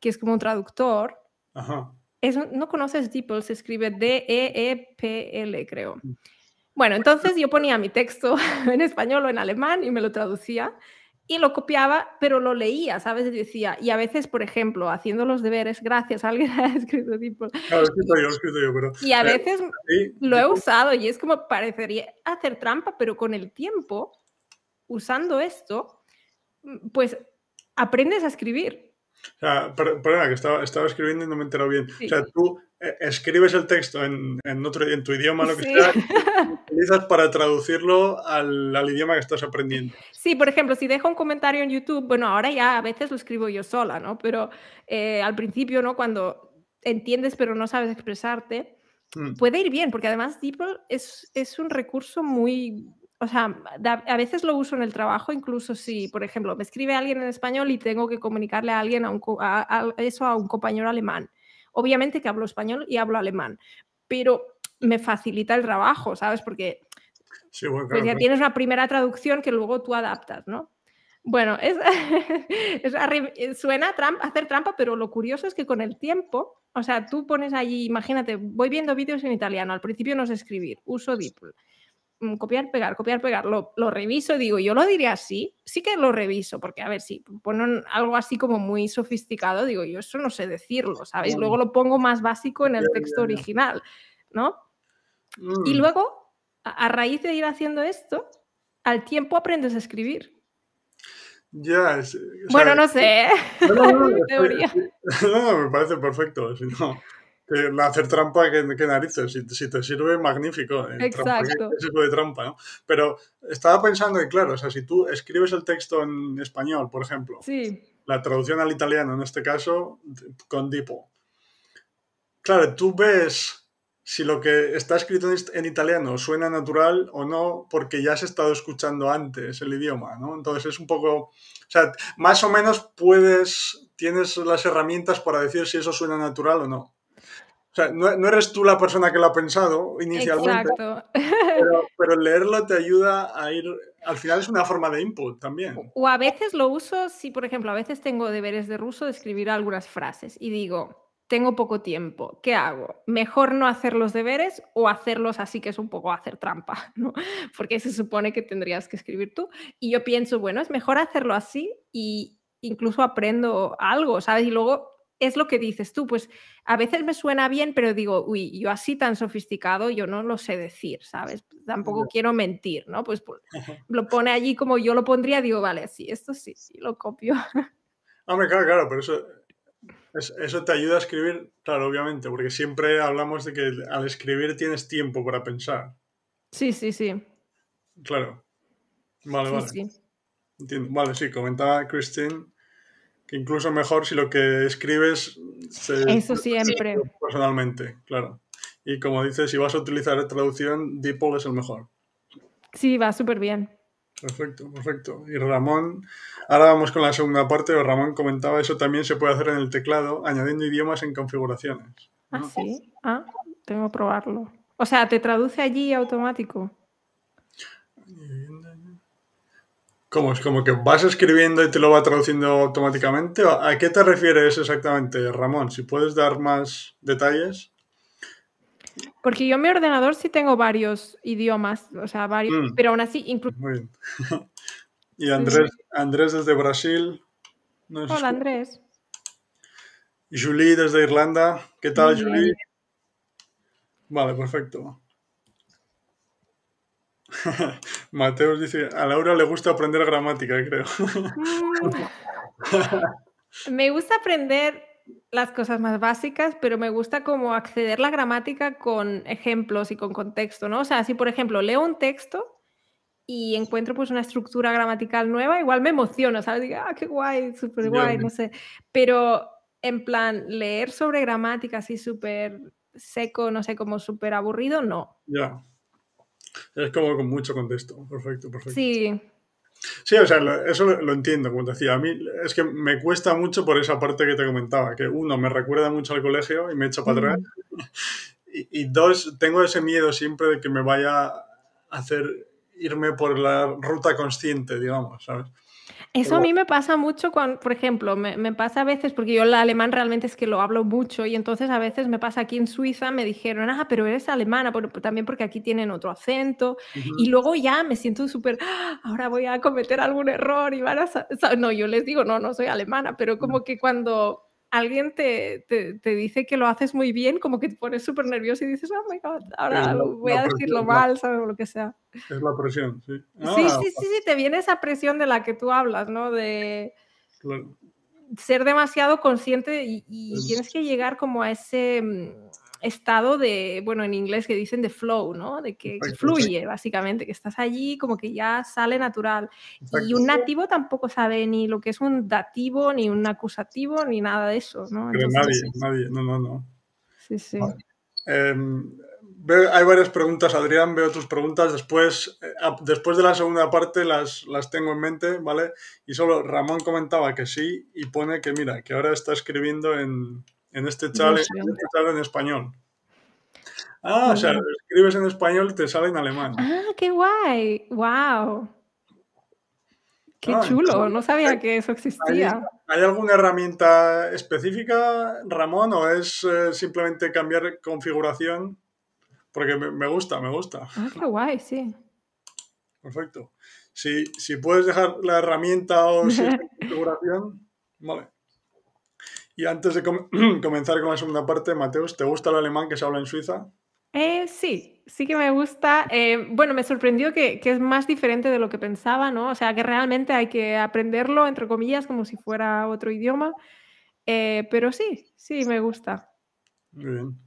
que es como un traductor. no conoces DeepL, se escribe D-E-E-P-L, creo. Mm. Bueno, entonces yo ponía mi texto en español o en alemán y me lo traducía y lo copiaba, pero lo leía, ¿sabes? Y decía, y a veces, por ejemplo, haciendo los deberes, gracias, alguien ha escrito tipo...
Claro, escrito yo, escrito yo, pero...
Y a eh, veces lo he usado y es como parecería hacer trampa, pero con el tiempo, usando esto, mm, pues aprendes a escribir.
O sea, perdona, que estaba, estaba escribiendo y no me he enterado bien. O sea, tú eh, escribes el texto en, en, otro, en tu idioma, lo que sea, y utilizas para traducirlo al, al, idioma que estás aprendiendo.
Sí, por ejemplo, si dejo un comentario en YouTube, bueno, ahora ya a veces lo escribo yo sola, ¿no? Pero eh, al principio, ¿no? Cuando entiendes pero no sabes expresarte, mm. puede ir bien, porque además DeepL es, es un recurso muy o sea, a veces lo uso en el trabajo, incluso si, por ejemplo, me escribe alguien en español y tengo que comunicarle a alguien a, eso a un compañero alemán. Obviamente que hablo español y hablo alemán, pero me facilita el trabajo, ¿sabes? Porque pues ya tienes una primera traducción que luego tú adaptas, ¿no? Bueno, es, suena hacer trampa, pero lo curioso es que con el tiempo, o sea, tú pones allí, imagínate, voy viendo vídeos en italiano, al principio no sé escribir, uso DeepL copiar, pegar, copiar, pegar, lo, lo, reviso, digo, yo lo diría así, sí que lo reviso, porque a ver, si ponen algo así como muy sofisticado, digo, yo eso no sé decirlo, ¿sabéis? Luego lo pongo más básico en el texto original, ¿no? Y mm. luego, a, raíz de ir haciendo esto, al tiempo aprendes a escribir.
Ya,
bueno, no sé. No, no,
no, me parece perfecto. Si no, hacer trampa que, narices, si, te sirve, magnífico.
Exacto.
de trampa, ¿no? Pero estaba pensando que, claro, o sea, si tú escribes el texto en español, por ejemplo,
sí.
la traducción al italiano, en este caso, con Dipo. Claro, tú ves si lo que está escrito en italiano suena natural o no, porque ya has estado escuchando antes el idioma, ¿no? Entonces es un poco, o sea, más o menos puedes, tienes las herramientas para decir si eso suena natural o no. O sea, no, eres tú la persona que lo ha pensado inicialmente. Exacto. Pero, leerlo te ayuda a ir. Al final es una forma de input también.
O a veces lo uso, si por ejemplo, a veces tengo deberes de ruso de escribir algunas frases y digo, tengo poco tiempo, ¿qué hago? ¿Mejor no hacer los deberes o hacerlos así que es un poco hacer trampa? ¿no? Porque se supone que tendrías que escribir tú. Y yo pienso, bueno, es mejor hacerlo así y incluso aprendo algo, ¿sabes? Y luego es lo que dices tú, pues a veces me suena bien, pero digo, uy, yo así tan sofisticado, yo no lo sé decir, ¿sabes? Tampoco quiero mentir, ¿no? Pues, pues lo pone allí como yo lo pondría, digo, vale, sí, esto sí, sí, lo copio.
Hombre, claro, claro, pero eso, eso te ayuda a escribir, claro, obviamente, porque siempre hablamos de que al escribir tienes tiempo para pensar.
Sí, sí, sí.
Claro. Vale, vale. Sí. Entiendo. Vale, sí, comentaba Christine incluso mejor si lo que escribes
se, Eso siempre.
personalmente, claro. Y como dices, si vas a utilizar traducción, DeepL es el mejor.
Sí, va súper bien.
Perfecto, perfecto. Y Ramón, ahora vamos con la segunda parte. Ramón comentaba, eso también se puede hacer en el teclado, añadiendo idiomas en configuraciones.
Ah, sí. Ah, tengo que probarlo. O sea, ¿te traduce allí automático?
¿Cómo? ¿Es como que vas escribiendo y te lo va traduciendo automáticamente? ¿A qué te refieres exactamente, Ramón? Si puedes dar más detalles.
Porque yo en mi ordenador sí tengo varios idiomas, o sea, varios, mm. pero aún así incluso...
Muy bien. y Andrés, Andrés desde Brasil.
Hola, Andrés.
Y Julie desde Irlanda. ¿Qué tal, Julie? Vale, perfecto. Mateus dice, a Laura le gusta aprender gramática, creo.
Mm. Me gusta aprender las cosas más básicas, pero me gusta como acceder a la gramática con ejemplos y con contexto, ¿no? O sea, si por ejemplo leo un texto y encuentro pues una estructura gramatical nueva, igual me emociono, ¿sabes? Digo, ah, qué guay, súper guay, no sé. Pero en plan, leer sobre gramática así súper seco, no sé, como súper aburrido, no.
Ya. Es como con mucho contexto. Perfecto, perfecto.
Sí.
Sí, o sea, eso lo, entiendo, como te decía. A mí es que me cuesta mucho por esa parte que te comentaba, que uno, me recuerda mucho al colegio y me echa para atrás. Mm. Y, dos, tengo ese miedo siempre de que me vaya a hacer irme por la ruta consciente, digamos, ¿sabes?
Eso a mí me pasa mucho cuando, por ejemplo, me, pasa a veces, porque yo el alemán realmente es que lo hablo mucho y entonces a veces me pasa aquí en Suiza, me dijeron, ah, pero eres alemana, pero, también porque aquí tienen otro acento y luego ya me siento súper, ah, ahora voy a cometer algún error y van a... No, yo les digo, no, no soy alemana, pero como que cuando alguien te, te, dice que lo haces muy bien, como que te pones súper nervioso y dices, oh my god, ahora voy a decirlo mal, ¿sabes? O lo que sea.
Es la presión, sí.
sí, sí, ah, sí, sí, te viene esa presión de la que tú hablas, ¿no? De ser demasiado consciente y, y tienes que llegar como a ese mm, estado de, bueno, en inglés que dicen de flow, ¿no? De que, fluye, básicamente, que estás allí como que ya sale natural. Y un nativo tampoco sabe ni lo que es un dativo, ni un acusativo, ni nada de eso, ¿no?
nadie, nadie, no, no, no.
Sí, sí.
Em, hay varias preguntas, Adrián, veo tus preguntas. Después, eh, después de la segunda parte las, las tengo en mente, ¿vale? Y solo Ramón comentaba que sí y pone que, mira, que ahora está escribiendo en, en este chat, en, en español. Ah, o sea, escribes en español y te sale en alemán.
Ah, qué guay. Wow. Qué ah, chulo, no sabía que eso existía.
¿Hay, alguna herramienta específica, Ramón, o es eh, simplemente cambiar configuración? Porque me, gusta, me gusta.
Ah, qué guay, sí.
Perfecto. Si, si puedes dejar la herramienta o si configuración, vale. Y antes de comenzar con la segunda parte, Mateus, ¿te gusta el alemán que se habla en Suiza?
Eh, sí, sí que me gusta. Eh, bueno, me sorprendió que, es más diferente de lo que pensaba, ¿no? O sea, que realmente hay que aprenderlo, entre comillas, como si fuera otro idioma. Eh, pero sí, sí, me gusta.
Muy bien.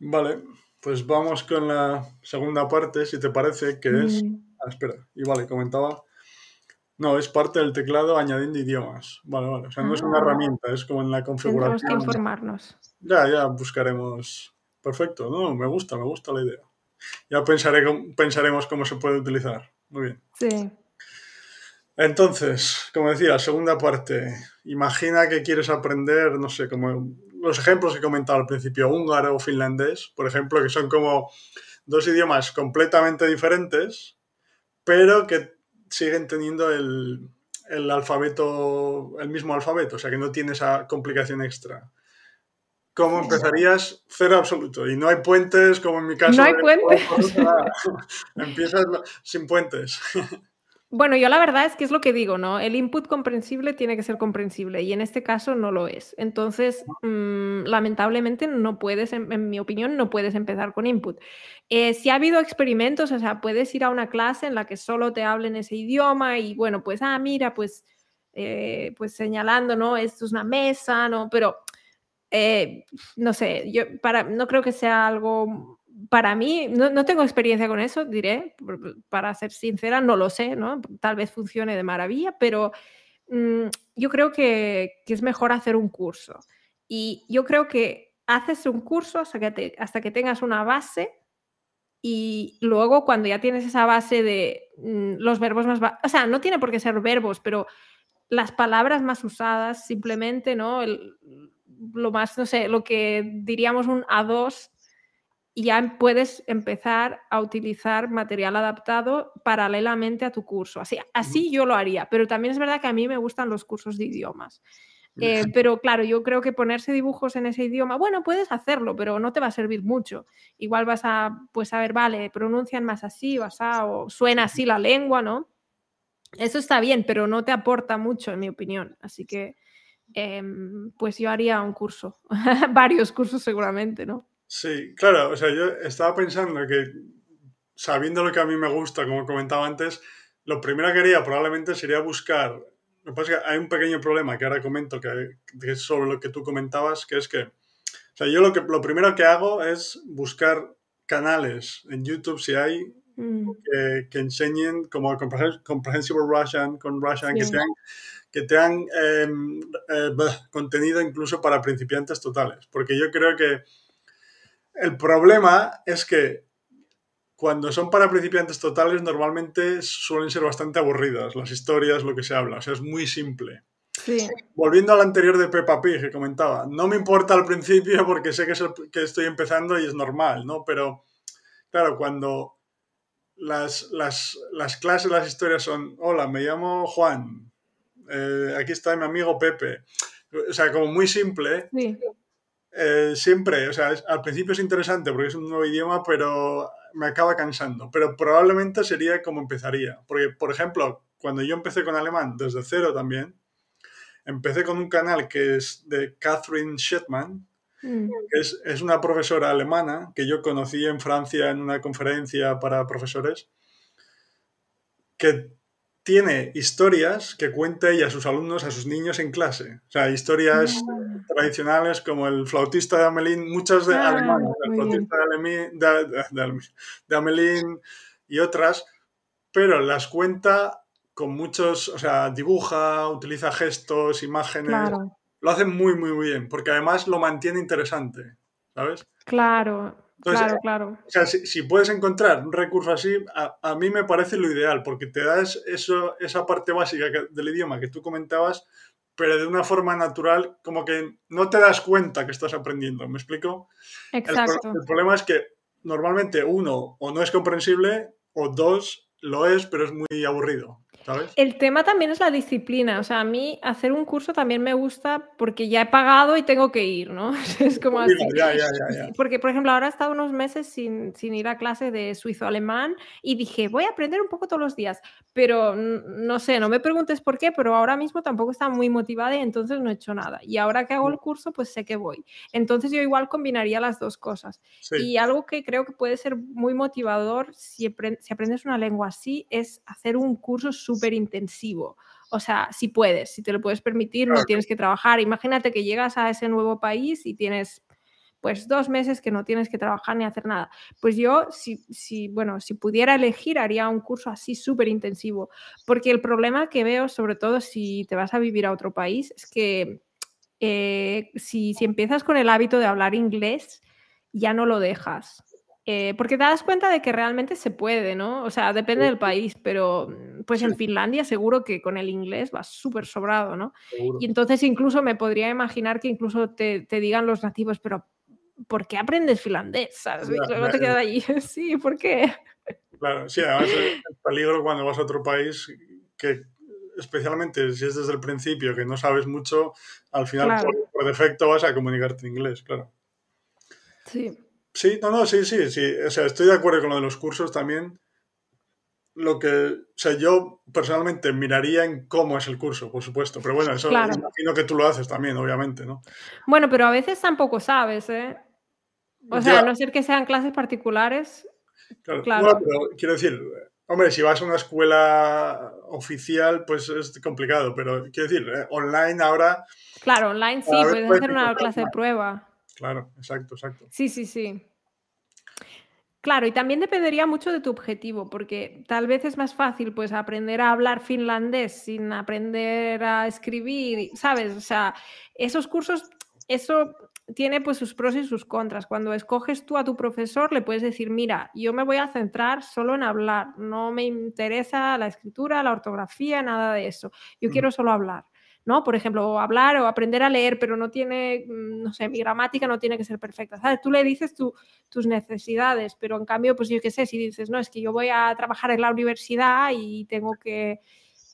Vale, pues vamos con la segunda parte, si te parece, que es... Mm. Ah, espera, y vale, comentaba no, es parte del teclado añadiendo idiomas. Vale, vale. O sea, no es una ah. herramienta, es como en la configuración.
Tenemos que informarnos.
Ya, ya buscaremos. Perfecto, no, me gusta, me gusta la idea. Ya pensaré, pensaremos cómo se puede utilizar. Muy bien.
Sí.
Entonces, como decía, segunda parte. Imagina que quieres aprender, no sé, como los ejemplos que he comentado al principio, húngaro o finlandés, por ejemplo, que son como dos idiomas completamente diferentes, pero que siguen teniendo el, alfabeto, el mismo alfabeto, o sea que no tiene esa complicación extra. ¿Cómo empezarías? Cero absoluto. Y no hay puentes, como en mi caso.
No hay puentes.
Empiezas sin puentes.
Bueno, yo la verdad es que es lo que digo, ¿no? El input comprensible tiene que ser comprensible y en este caso no lo es. Entonces, mm, lamentablemente no puedes, en, mi opinión, no puedes empezar con input. Eh, si ha habido experimentos, o sea, puedes ir a una clase en la que solo te hablen ese idioma y bueno, pues, ah, mira, pues, eh, pues señalando, ¿no? Esto es una mesa, ¿no? Pero, eh, no sé, yo para, no creo que sea algo para mí, no, tengo experiencia con eso, diré, para ser sincera, no lo sé, ¿no? Tal vez funcione de maravilla, pero mm, yo creo que, es mejor hacer un curso. Y yo creo que haces un curso hasta que, hasta que tengas una base Y luego cuando ya tienes esa base de mm, los verbos más... O sea, no tiene por qué ser verbos, pero las palabras más usadas simplemente, ¿no? lo más, no sé, lo que diríamos un A2 y ya puedes empezar a utilizar material adaptado paralelamente a tu curso. Así, así yo lo haría, pero también es verdad que a mí me gustan los cursos de idiomas. Eh, pero claro, yo creo que ponerse dibujos en ese idioma, bueno, puedes hacerlo, pero no te va a servir mucho. Igual vas a, pues a ver, vale, pronuncian más así o así, o suena así la lengua, ¿no? Eso está bien, pero no te aporta mucho, en mi opinión. Así que, em, pues yo haría un curso, varios cursos seguramente, ¿no?
Sí, claro, o sea, yo estaba pensando que sabiendo lo que a mí me gusta, como comentaba antes, lo primero que haría probablemente sería buscar. Lo que pasa es que hay un pequeño problema que ahora comento, que, es sobre lo que tú comentabas, que es que, o sea, yo lo, que, lo primero que hago es buscar canales en YouTube, si hay, mm. que, enseñen como Comprehensible Russian, con Russian, que tengan, que tengan em, eh, contenido incluso para principiantes totales. Porque yo creo que el problema es que cuando son para principiantes totales normalmente suelen ser bastante aburridas las historias, lo que se habla. O sea, es muy simple. Sí. Volviendo al anterior de Peppa Pig que comentaba, no me importa al principio porque sé que, que estoy empezando y es normal, ¿no? Pero, claro, cuando las, las, las clases, las historias son, hola, me llamo Juan, eh, aquí está mi amigo Pepe. O sea, como muy simple. Sí. Eh, siempre, o sea, al principio es interesante porque es un nuevo idioma, pero me acaba cansando. Pero probablemente sería como empezaría. Porque, por ejemplo, cuando yo empecé con alemán desde cero también, empecé con un canal que es de Catherine Shetman, mm. que es, es, una profesora alemana que yo conocí en Francia en una conferencia para profesores, que tiene historias que cuenta ella a sus alumnos, a sus niños en clase. O sea, historias ah. tradicionales como el flautista de Amelín, muchas de ah, el flautista de, Amelín, y otras, pero las cuenta con muchos, o sea, dibuja, utiliza gestos, imágenes. Lo hace muy, muy bien, porque además lo mantiene interesante, ¿sabes?
Claro, claro, claro.
O sea, si, puedes encontrar un recurso así, a, mí me parece lo ideal, porque te das eso, esa parte básica del idioma que tú comentabas, pero de una forma natural, como que no te das cuenta que estás aprendiendo. ¿Me explico?
Exacto.
el problema es que normalmente uno o no es comprensible o dos lo es, pero es muy aburrido.
El tema también es la disciplina. O sea, a mí hacer un curso también me gusta porque ya he pagado y tengo que ir, ¿no? Es como así. Porque, por ejemplo, ahora he estado unos meses sin, sin ir a clase de suizo-alemán y dije, voy a aprender un poco todos los días. Pero no sé, no me preguntes por qué, pero ahora mismo tampoco estaba muy motivada y entonces no he hecho nada. Y ahora que hago el curso, pues sé que voy. Entonces yo igual combinaría las dos cosas. Y algo que creo que puede ser muy motivador si, si aprendes una lengua así es hacer un curso súper intensivo. O sea, si puedes, si te lo puedes permitir, no tienes que trabajar. Imagínate que llegas a ese nuevo país y tienes pues dos meses que no tienes que trabajar ni hacer nada. Pues yo, si, si bueno, si pudiera elegir, haría un curso así súper intensivo, porque el problema que veo, sobre todo si te vas a vivir a otro país, es que eh, si, si empiezas con el hábito de hablar inglés, ya no lo dejas. Eh, porque te das cuenta de que realmente se puede, ¿no? O sea, depende del país, pero mm, pues en Finlandia seguro que con el inglés va súper sobrado, ¿no? Y entonces incluso me podría imaginar que incluso te, digan los nativos, pero ¿por qué aprendes finlandés? ¿Sabes? no te quedas allí. sí, ¿por qué?
Claro, sí, además el peligro cuando vas a otro país que especialmente si es desde el principio que no sabes mucho, al final por defecto vas a comunicarte en inglés, claro.
Sí.
Sí, no, no, sí, sí, sí. O sea, estoy de acuerdo con lo de los cursos también. Lo que, o sea, yo personalmente miraría en cómo es el curso, por supuesto. Pero bueno, eso imagino que tú lo haces también, obviamente, ¿no?
Bueno, pero a veces tampoco sabes, ¿eh? O sea, a no ser que sean clases particulares.
Claro, claro. pero quiero decir, hombre, si vas a una escuela oficial, pues es complicado, pero quiero decir, eh, online ahora.
Claro, online sí, puedes hacer una clase de prueba.
Claro, exacto, exacto.
Sí, sí, sí. Claro, y también dependería mucho de tu objetivo, porque tal vez es más fácil pues aprender a hablar finlandés sin aprender a escribir, ¿sabes? O sea, esos cursos, eso tiene pues sus pros y sus contras. Cuando escoges tú a tu profesor, le puedes decir, mira, yo me voy a centrar solo en hablar, no me interesa la escritura, la ortografía, nada de eso. Yo quiero solo hablar. ¿No? Por ejemplo, hablar o aprender a leer, pero no tiene, mm, no sé, mi gramática no tiene que ser perfecta, ¿sabes? Tú le dices tus necesidades, pero en cambio, pues yo qué sé, si dices, no, es que yo voy a trabajar en la universidad y tengo que,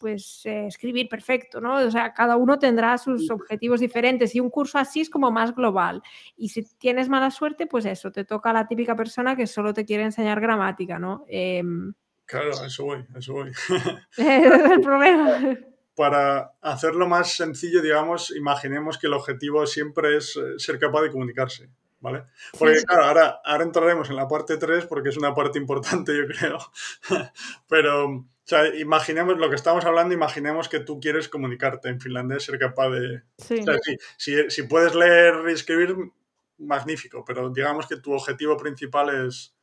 pues, eh, escribir perfecto, ¿no? O sea, cada uno tendrá sus objetivos diferentes y un curso así es como más global. Y si tienes mala suerte, pues eso, te toca a la típica persona que solo te quiere enseñar gramática, ¿no?
Em, claro, eso voy, eso voy.
Ese es el problema
para hacerlo más sencillo, digamos, imaginemos que el objetivo siempre es eh, ser capaz de comunicarse, ¿vale? Porque claro, ahora, ahora entraremos en la parte 3 porque es una parte importante, yo creo. Pero, o sea, imaginemos lo que estamos hablando, imaginemos que tú quieres comunicarte en finlandés, ser capaz de... Sí. si, puedes leer y escribir, magnífico, pero digamos que tu objetivo principal es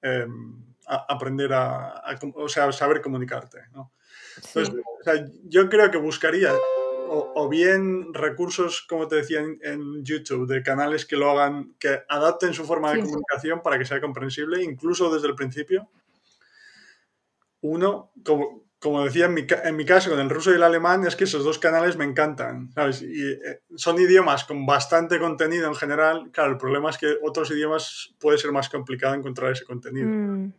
em, aprender a, o sea, saber comunicarte, ¿no? Yo creo que buscaría o, bien recursos, como te decía en, YouTube, de canales que lo hagan, que adapten su forma de comunicación para que sea comprensible, incluso desde el principio. Uno, como, como decía en mi, en mi, caso con el ruso y el alemán, es que esos dos canales me encantan, ¿sabes? Y eh, son idiomas con bastante contenido en general. Claro, el problema es que otros idiomas puede ser más complicado encontrar ese contenido. Mm.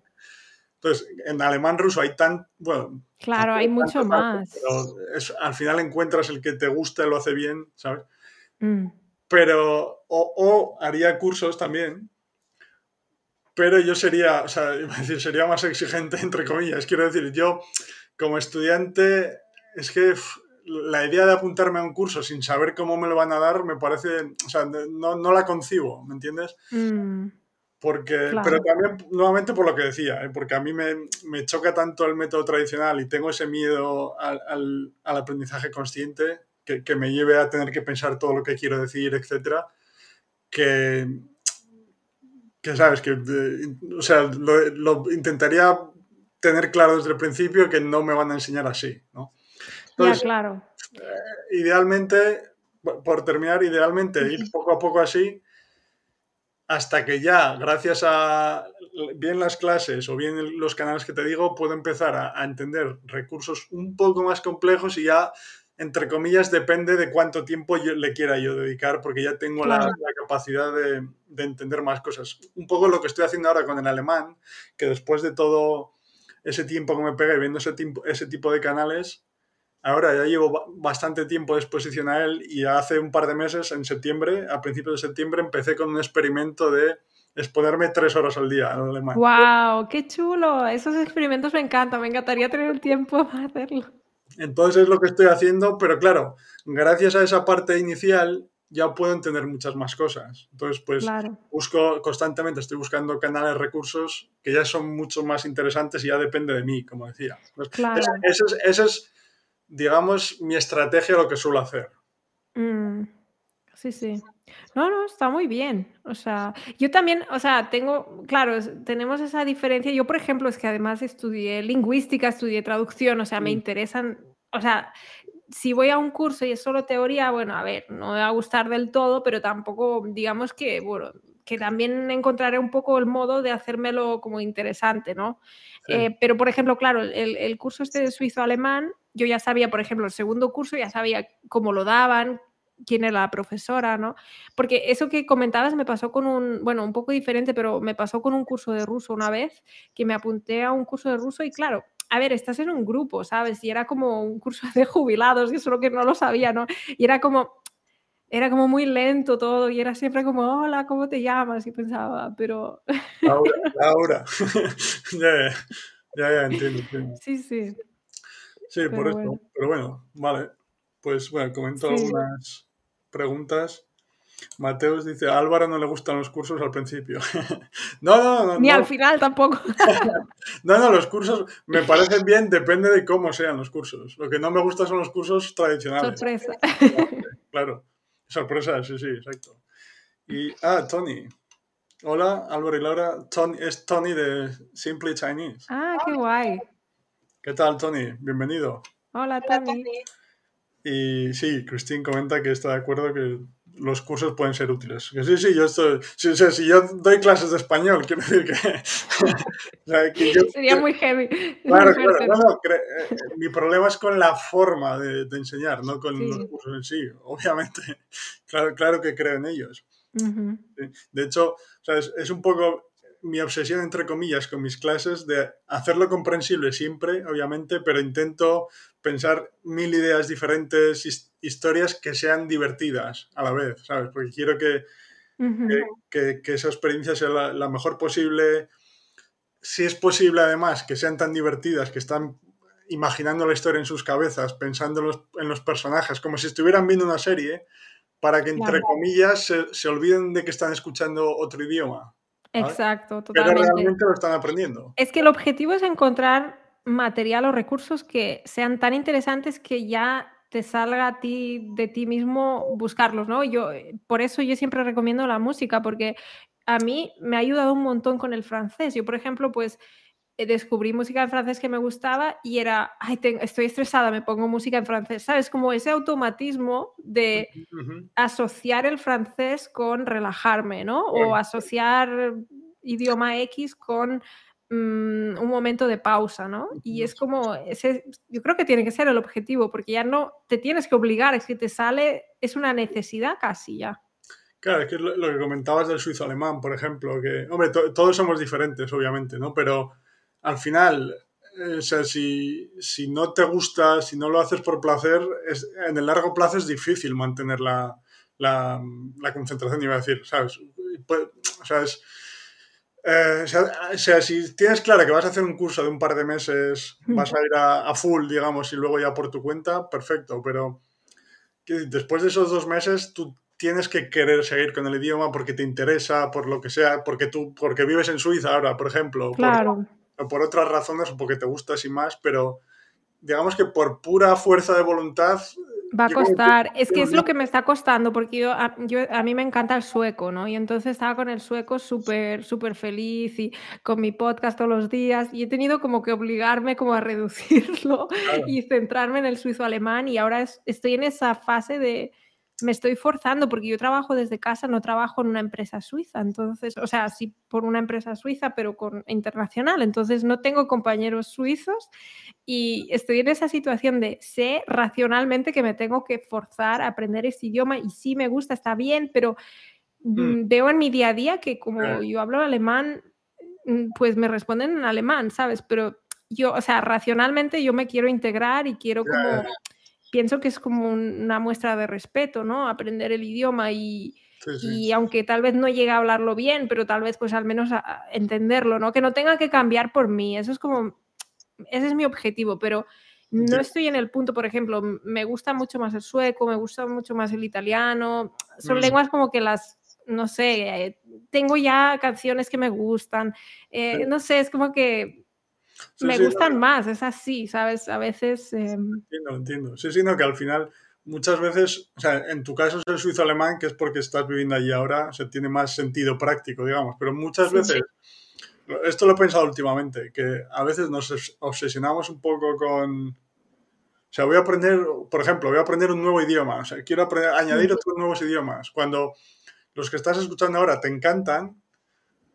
Entonces, en alemán ruso hay tan, bueno...
Claro, hay mucho más.
Pero al final encuentras el que te gusta y lo hace bien, ¿sabes? Mm. Pero, o, haría cursos también, pero yo sería, o sea, decir, sería más exigente, entre comillas. Quiero decir, yo como estudiante, es que la idea de apuntarme a un curso sin saber cómo me lo van a dar me parece, o sea, no, no la concibo, ¿me entiendes? Mm. Porque, Pero también, nuevamente por lo que decía, ¿eh? porque a mí me, me, choca tanto el método tradicional y tengo ese miedo al, al, al aprendizaje consciente que, que, me lleve a tener que pensar todo lo que quiero decir, etcétera, que, que sabes, que, o sea, lo, lo, intentaría tener claro desde el principio que no me van a enseñar así, ¿no?
ya, claro.
Eh, idealmente, por terminar, idealmente ir poco a poco así hasta que ya, gracias a bien las clases o bien los canales que te digo, puedo empezar a, entender recursos un poco más complejos y ya, entre comillas, depende de cuánto tiempo yo, le quiera yo dedicar, porque ya tengo la, capacidad de, de, entender más cosas. Un poco lo que estoy haciendo ahora con el alemán, que después de todo ese tiempo que me pegué viendo ese, ese tipo de canales, Ahora ya llevo bastante tiempo de exposición a él y hace un par de meses, en septiembre, a principios de septiembre, empecé con un experimento de exponerme tres horas al día en alemán.
¡Wow! ¡Qué chulo! Esos experimentos me encantan, me encantaría tener el tiempo para hacerlo.
Entonces es lo que estoy haciendo, pero claro, gracias a esa parte inicial ya puedo entender muchas más cosas. Entonces, pues busco constantemente, estoy buscando canales, recursos que ya son mucho más interesantes y ya depende de mí, como decía. Pues claro. Ese, ese es digamos, mi estrategia, lo que suelo hacer.
Mm, sí, sí. No, no, está muy bien. O sea, yo también, o sea, tengo, claro, tenemos esa diferencia. Yo, por ejemplo, es que además estudié lingüística, estudié traducción, o sea, me mm. interesan, o sea, si voy a un curso y es solo teoría, bueno, a ver, no me va a gustar del todo, pero tampoco, digamos que, bueno, que también encontraré un poco el modo de hacérmelo como interesante, ¿no? Eh, pero, por ejemplo, claro, el, el curso este de suizo-alemán, yo ya sabía, por ejemplo, el segundo curso ya sabía cómo lo daban, quién era la profesora, ¿no? Porque eso que comentabas me pasó con un, bueno, un poco diferente, pero me pasó con un curso de ruso una vez, que me apunté a un curso de ruso y claro, a ver, estás en un grupo, ¿sabes? Y era como un curso de jubilados, y solo que no lo sabía, ¿no? Y era como, era como muy lento todo y era siempre como, hola, ¿cómo te llamas? Y pensaba, pero...
Laura, Laura. ya, ya, ya, entiendo, entiendo.
Sí, sí.
Sí, por eso. Pero bueno, vale. Pues bueno, comento algunas preguntas. Mateus dice, a Álvaro no le gustan los cursos al principio. no, no, no.
Ni al final tampoco.
no, no, los cursos me parecen bien, depende de cómo sean los cursos. Lo que no me gusta son los cursos tradicionales.
Sorpresa.
claro, sorpresa, sí, sí, exacto. Y, ah, Tony. Hola, Álvaro y Laura. Tony, es Tony de Simply Chinese.
Ah, qué guay.
¿Qué tal, Tony? Bienvenido.
Hola, Tony.
Y sí, Christine comenta que está de acuerdo que los cursos pueden ser útiles. Que sí, sí, yo estoy. Si, si yo doy clases de español, quiero decir que.
Sería muy heavy.
Claro, claro. Eh, mi problema es con la forma de, de enseñar, no con los cursos en sí. Obviamente, claro, claro que creo en ellos. De hecho, es un poco mi obsesión, entre comillas, con mis clases de hacerlo comprensible siempre, obviamente, pero intento pensar mil ideas diferentes, historias que sean divertidas a la vez, ¿sabes? Porque quiero que, que, que, esa experiencia sea la, mejor posible. Si es posible, además, que sean tan divertidas, que están imaginando la historia en sus cabezas, pensando en los, en los personajes, como si estuvieran viendo una serie, para que, entre comillas, se, se olviden de que están escuchando otro idioma.
Exacto, totalmente.
Pero realmente lo están aprendiendo.
Es que el objetivo es encontrar material o recursos que sean tan interesantes que ya te salga a ti de ti mismo buscarlos, ¿no? Yo por eso yo siempre recomiendo la música porque a mí me ha ayudado un montón con el francés. Yo, por ejemplo, pues descubrí música en francés que me gustaba y era, ay, estoy estresada, me pongo música en francés, ¿sabes? Como ese automatismo de asociar el francés con relajarme, ¿no? O asociar idioma X con mm, un momento de pausa, ¿no? Y es como, ese, yo creo que tiene que ser el objetivo, porque ya no te tienes que obligar, es que te sale, es una necesidad casi ya.
Claro, es que lo, lo que comentabas del suizo alemán, por ejemplo, que, hombre, todos somos diferentes, obviamente, ¿no? Pero al final, eh, o sea, si, no te gusta, si no lo haces por placer, es, en el largo plazo es difícil mantener la, la, concentración, iba a decir, ¿sabes? Pues, o sea, eh, o, sea, si tienes claro que vas a hacer un curso de un par de meses, vas a ir a, full, digamos, y luego ya por tu cuenta, perfecto, pero después de esos dos meses tú tienes que querer seguir con el idioma porque te interesa, por lo que sea, porque tú, porque vives en Suiza ahora, por ejemplo,
claro
o por otras razones o porque te gusta sin más, pero digamos que por pura fuerza de voluntad...
Va a costar, es que es lo que me está costando, porque yo a, yo, a mí me encanta el sueco, ¿no? Y entonces estaba con el sueco súper, súper feliz y con mi podcast todos los días y he tenido como que obligarme como a reducirlo y centrarme en el suizo alemán y ahora estoy en esa fase de me estoy forzando porque yo trabajo desde casa, no trabajo en una empresa suiza, entonces, o sea, sí por una empresa suiza, pero con internacional, entonces no tengo compañeros suizos y estoy en esa situación de sé racionalmente que me tengo que forzar a aprender ese idioma y sí me gusta, está bien, pero mm, mm, veo en mi día a día que como yo hablo alemán, mm, pues me responden en alemán, ¿sabes? Pero yo, o sea, racionalmente yo me quiero integrar y quiero como pienso que es como una muestra de respeto, ¿no? Aprender el idioma y, y aunque tal vez no llegue a hablarlo bien, pero tal vez pues al menos a, entenderlo, ¿no? Que no tenga que cambiar por mí, eso es como, ese es mi objetivo, pero no estoy en el punto, por ejemplo, me gusta mucho más el sueco, me gusta mucho más el italiano, son mm. lenguas como que las, no sé, eh, tengo ya canciones que me gustan, eh, no sé, es como que me gustan más, es así, ¿sabes? A veces...
Em, entiendo, entiendo. Sí, sí, no, que al final muchas veces, o sea, en tu caso es el suizo-alemán, que es porque estás viviendo allí ahora, o sea, tiene más sentido práctico, digamos, pero muchas veces, esto lo he pensado últimamente, que a veces nos obsesionamos un poco con, o sea, voy a aprender, por ejemplo, voy a aprender un nuevo idioma, o sea, quiero aprender, añadir otros nuevos idiomas, cuando los que estás escuchando ahora te encantan,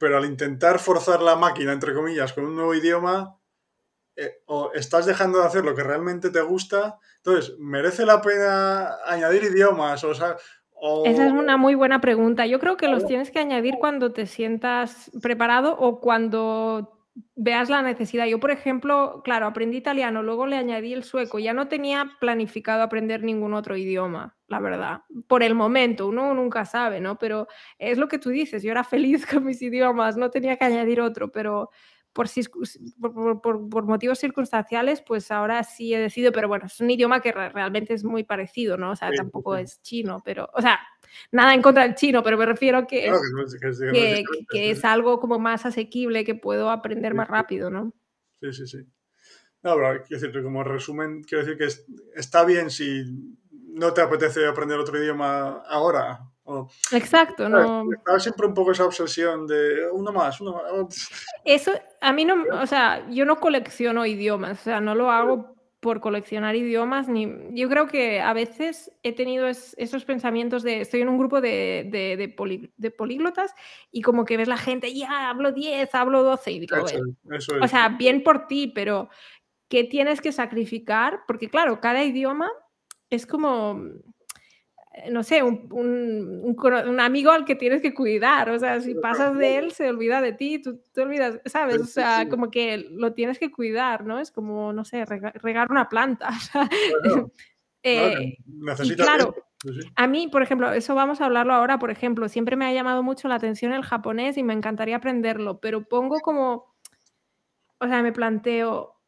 pero al intentar forzar la máquina, entre comillas, con un nuevo idioma, eh, o estás dejando de hacer lo que realmente te gusta, entonces, ¿merece la pena añadir idiomas? O sea,
Esa es una muy buena pregunta. Yo creo que los tienes que añadir cuando te sientas preparado o cuando veas la necesidad. Yo, por ejemplo, claro, aprendí italiano, luego le añadí el sueco. Ya no tenía planificado aprender ningún otro idioma, la verdad. Por el momento, uno nunca sabe, ¿no? Pero es lo que tú dices, yo era feliz con mis idiomas, no tenía que añadir otro, pero por, por, motivos circunstanciales, pues ahora sí he decidido, pero bueno, es un idioma que realmente es muy parecido, ¿no? O sea, tampoco es chino, pero, o sea, nada en contra del chino, pero me refiero que, que, es, algo como más asequible, que puedo aprender más rápido, ¿no?
Sí, sí, sí. No, pero quiero decir, como resumen, quiero decir que está bien si no te apetece aprender otro idioma ahora,
Exacto, no.
Estaba siempre un poco esa obsesión de uno más, uno más.
Eso, a mí no, o sea, yo no colecciono idiomas, o sea, no lo hago por coleccionar idiomas, ni yo creo que a veces he tenido esos pensamientos de estoy en un grupo de, de, políglotas y como que ves la gente, ya hablo 10, hablo 12 y digo, o sea, bien por ti, pero ¿qué tienes que sacrificar? Porque claro, cada idioma es como no sé, un, amigo al que tienes que cuidar. O sea, si pasas de él, se olvida de ti, tú te olvidas, ¿sabes? O sea, como que lo tienes que cuidar, ¿no? Es como, no sé, regar una planta. Eh, claro, a mí, por ejemplo, eso vamos a hablarlo ahora, por ejemplo, siempre me ha llamado mucho la atención el japonés y me encantaría aprenderlo, pero pongo como, o sea, me planteo,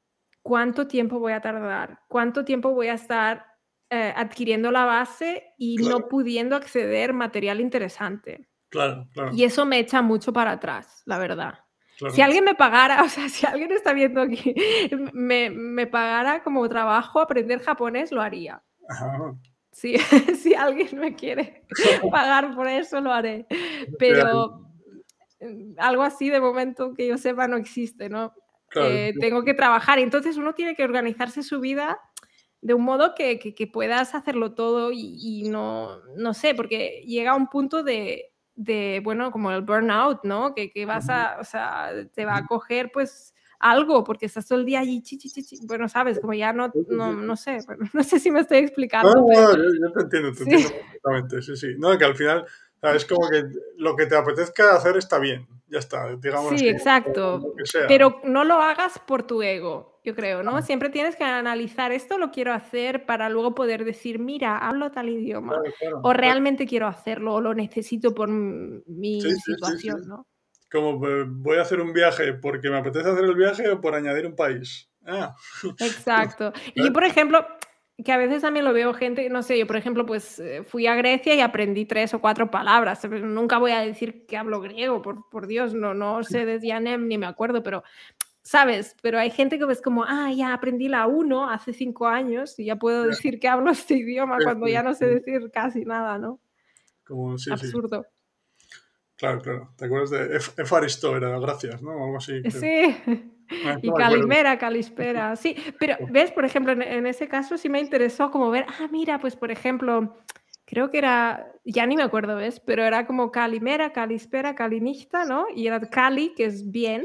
¿cuánto tiempo voy a tardar? ¿Cuánto tiempo voy a estar eh, adquiriendo la base y no pudiendo acceder material interesante.
Claro, claro.
Y eso me echa mucho para atrás, la verdad. Si alguien me pagara, o sea, si alguien está viendo aquí, me, me pagara como trabajo aprender japonés, lo haría. Si, si alguien me quiere pagar por eso, lo haré. Pero mm, algo así de momento que yo sepa no existe, ¿no? Eh, tengo que trabajar. Entonces uno tiene que organizarse su vida de un modo que, que, puedas hacerlo todo y, no, no sé, porque llega un punto de, de bueno, como el burnout, ¿no? Que, que, vas a, o sea, te va a coger pues algo, porque estás todo el día allí, chi, chi, chi, bueno, sabes, como ya no, no, no sé, no sé si me estoy explicando.
No, no, yo, te entiendo, te entiendo perfectamente, sí, sí. No, que al final, es como que lo que te apetezca hacer está bien, ya está, digamos.
Sí, exacto, pero no lo hagas por tu ego yo creo, ¿no? Siempre tienes que analizar esto, lo quiero hacer para luego poder decir, mira, hablo tal idioma, o realmente quiero hacerlo, o lo necesito por mi situación, ¿no?
Como pues, voy a hacer un viaje porque me apetece hacer el viaje o por añadir un país. Ah.
Exacto. Y por ejemplo, que a veces también lo veo gente, no sé, yo por ejemplo, pues eh, fui a Grecia y aprendí tres o cuatro palabras. Nunca voy a decir que hablo griego, por, por Dios, no, no sé de Dianem ni me acuerdo, pero ¿sabes? Pero hay gente que ves como, ah, ya aprendí la 1 hace cinco años y ya puedo decir que hablo este idioma cuando ya no sé decir casi nada, ¿no?
Como, sí,
Absurdo.
Claro, claro. ¿Te acuerdas de Efaristo? Era gracias, ¿no? Algo así.
Sí. Y Calimera, Calispera. Sí, pero ves, por ejemplo, en, ese caso sí me interesó como ver, ah, mira, pues por ejemplo, creo que era, ya ni me acuerdo, ¿ves? Pero era como Calimera, Calispera, Calinista, ¿no? Y era Cali, que es bien,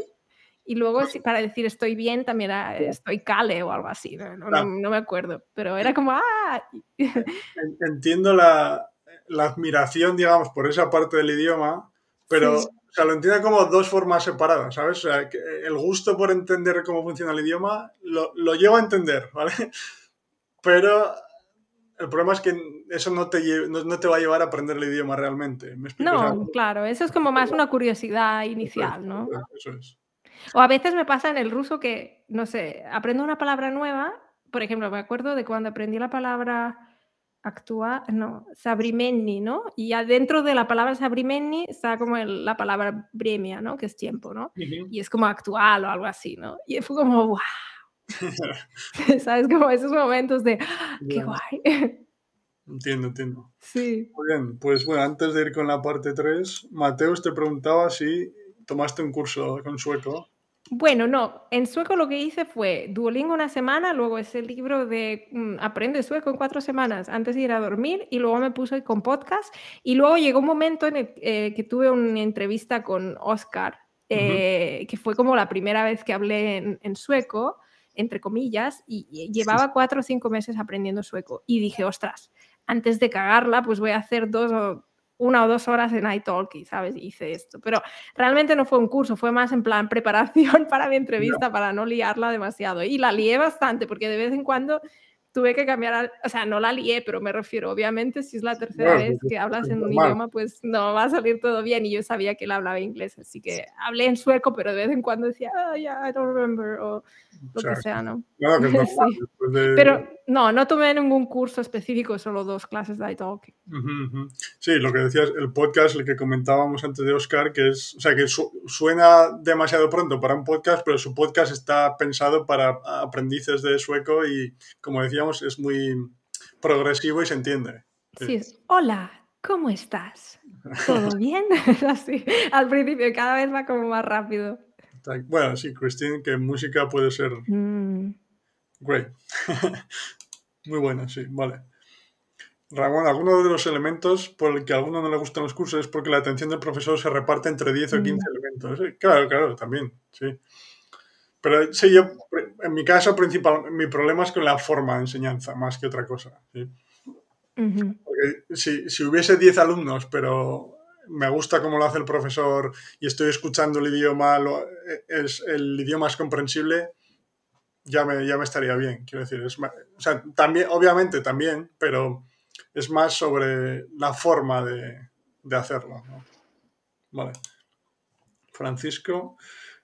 y luego para decir estoy bien también era estoy cale o algo así, no, no, me acuerdo, pero era como, ¡ah!
Entiendo la, la, admiración, digamos, por esa parte del idioma, pero o sea, lo entiendo como dos formas separadas, ¿sabes? O sea, el gusto por entender cómo funciona el idioma lo, lo llevo a entender, ¿vale? Pero el problema es que eso no te, no, no te va a llevar a aprender el idioma realmente.
no, claro, eso es como más una curiosidad inicial, ¿no?
Eso es.
O a veces me pasa en el ruso que, no sé, aprendo una palabra nueva. Por ejemplo, me acuerdo de cuando aprendí la palabra actúa, no, sabrimenni, ¿no? Y adentro de la palabra sabrimenni está como la palabra bremia, ¿no? Que es tiempo, ¿no? Y es como actual o algo así, ¿no? Y fue como, wow. ¿Sabes? Como esos momentos de, ¡Ah, qué guay.
Entiendo, entiendo.
Sí.
Muy bien, pues bueno, antes de ir con la parte 3, Mateus te preguntaba si tomaste un curso con sueco.
Bueno, no, en sueco lo que hice fue Duolingo una semana, luego ese libro de mm, Aprende sueco en cuatro semanas antes de ir a dormir y luego me puse con podcast y luego llegó un momento en el eh, que tuve una entrevista con Oscar, eh, que fue como la primera vez que hablé en, sueco, entre comillas, y, llevaba cuatro o cinco meses aprendiendo sueco y dije, ostras, antes de cagarla, pues voy a hacer dos o una o dos horas en iTalki, ¿sabes? hice esto. Pero realmente no fue un curso, fue más en plan preparación para mi entrevista, para no liarla demasiado. Y la lié bastante, porque de vez en cuando tuve que cambiar, o sea, no la lié, pero me refiero, obviamente, si es la tercera vez que hablas en un idioma, pues no va a salir todo bien. Y yo sabía que él hablaba inglés, así que hablé en sueco, pero de vez en cuando decía, oh, yeah, I don't remember, o lo que sea, ¿no? Pero no, no tomé ningún curso específico, solo dos clases de iTalk.
Sí, lo que decías, el podcast, el que comentábamos antes de Oscar, que es, o sea, que suena demasiado pronto para un podcast, pero su podcast está pensado para aprendices de sueco y, como decíamos, es muy progresivo y se entiende.
Sí, hola, ¿cómo estás? ¿Todo bien? Así, al principio cada vez va como más rápido.
Bueno, sí, Christine, que música puede ser... Mm. Great. Muy bueno, sí, vale. Ramón, alguno de los elementos por el que a alguno no le gustan los cursos es porque la atención del profesor se reparte entre 10 o 15 mm. elementos. Claro, claro, también, sí. Pero sí, yo, en mi caso, principal, mi problema es con la forma de enseñanza, más que otra cosa. Porque si, si, hubiese 10 alumnos, pero me gusta cómo lo hace el profesor y estoy escuchando el idioma, es, el idioma es comprensible, ya me, ya me estaría bien. Quiero decir, es o sea, también, obviamente también, pero es más sobre la forma de, de hacerlo. Vale. Francisco.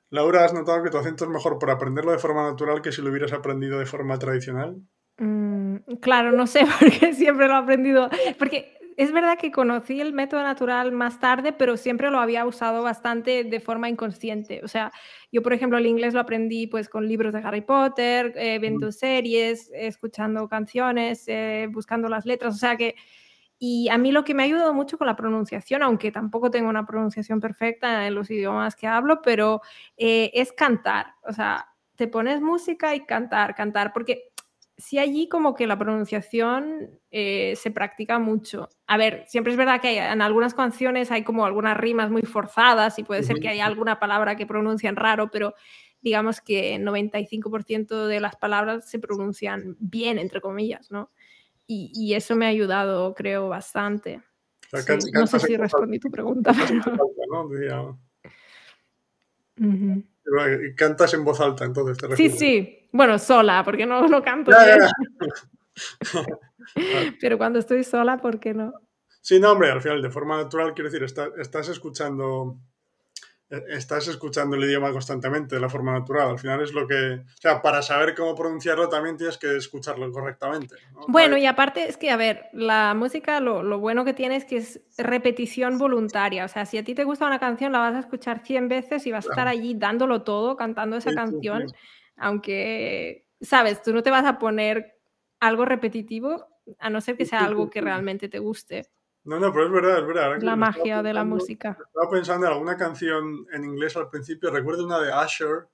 Laura, ¿has notado que tu acento es mejor por aprenderlo de forma natural que si lo hubieras aprendido de forma tradicional?
Mm, claro, no sé, porque siempre lo he aprendido. Porque es verdad que conocí el método natural más tarde, pero siempre lo había usado bastante de forma inconsciente. O sea, yo, por ejemplo, el inglés lo aprendí pues con libros de Harry Potter, eh, viendo series, escuchando canciones, eh, buscando las letras. O sea que y a mí lo que me ha ayudado mucho con la pronunciación, aunque tampoco tengo una pronunciación perfecta en los idiomas que hablo, pero eh, es cantar. O sea, te pones música y cantar, cantar, porque si allí como que la pronunciación eh, se practica mucho. A ver, siempre es verdad que en algunas canciones hay como algunas rimas muy forzadas y puede ser que haya alguna palabra que pronuncian raro, pero digamos que 95% de las palabras se pronuncian bien, entre comillas, ¿no? Y, eso me ha ayudado, creo, bastante. no sé si respondí tu pregunta.
Cantas en voz alta, entonces te
Sí, sí. Bueno, sola, porque no, no canto. Pero cuando estoy sola, ¿por qué no?
Sí, no, hombre, al final, de forma natural, quiero decir, estás escuchando estás escuchando el idioma constantemente de la forma natural. Al final es lo que. O sea, para saber cómo pronunciarlo también tienes que escucharlo correctamente.
Bueno, y aparte es que, a ver, la música lo, lo, bueno que tiene es que es repetición voluntaria. O sea, si a ti te gusta una canción, la vas a escuchar 100 veces y vas a estar allí dándolo todo, cantando esa canción. Aunque, sabes, tú no te vas a poner algo repetitivo a no ser que sea algo que realmente te guste.
No, no, pero es verdad, es verdad.
La magia de la música.
Estaba pensando en alguna canción en inglés al principio. Recuerdo una de Usher,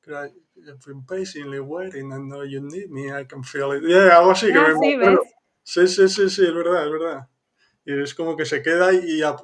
que era I've been patiently waiting, I know you need me, I can feel it. Yeah, algo así. Que
ah, sí, ¿ves?
Sí, sí, sí, sí, es verdad, es verdad. Y es como que se queda y... Ah,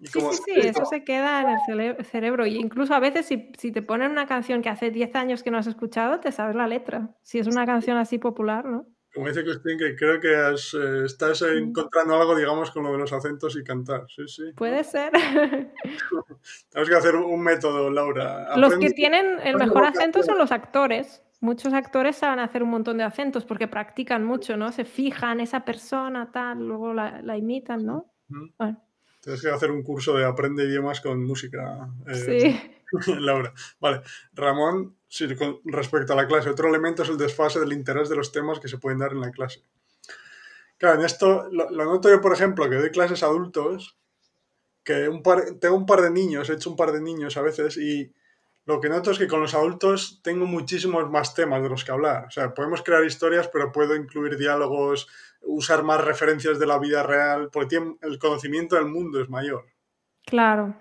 y sí, sí, sí, eso se queda en el cerebro. Y incluso a veces si, si, te ponen una canción que hace 10 años que no has escuchado, te sabes la letra. Si es una canción así popular, ¿no?
Como dice Cristín, que creo que eh, estás encontrando algo, digamos, con lo de los acentos y cantar. Sí, sí.
Puede ser.
Tenemos que hacer un método, Laura.
los que tienen el mejor acento son los actores. Muchos actores saben hacer un montón de acentos porque practican mucho, ¿no? Se fijan esa persona, tal, luego la, imitan, ¿no?
Tienes que hacer un curso de aprende idiomas con música.
Eh, sí.
Laura. Vale. Ramón, sí, con respecto a la clase, otro elemento es el desfase del interés de los temas que se pueden dar en la clase. Claro, en esto lo, noto yo, por ejemplo, que doy clases a adultos, que un par, tengo un par de niños, he hecho un par de niños a veces, y lo que noto es que con los adultos tengo muchísimos más temas de los que hablar. O sea, podemos crear historias, pero puedo incluir diálogos, usar más referencias de la vida real, porque el conocimiento del mundo es mayor.
Claro.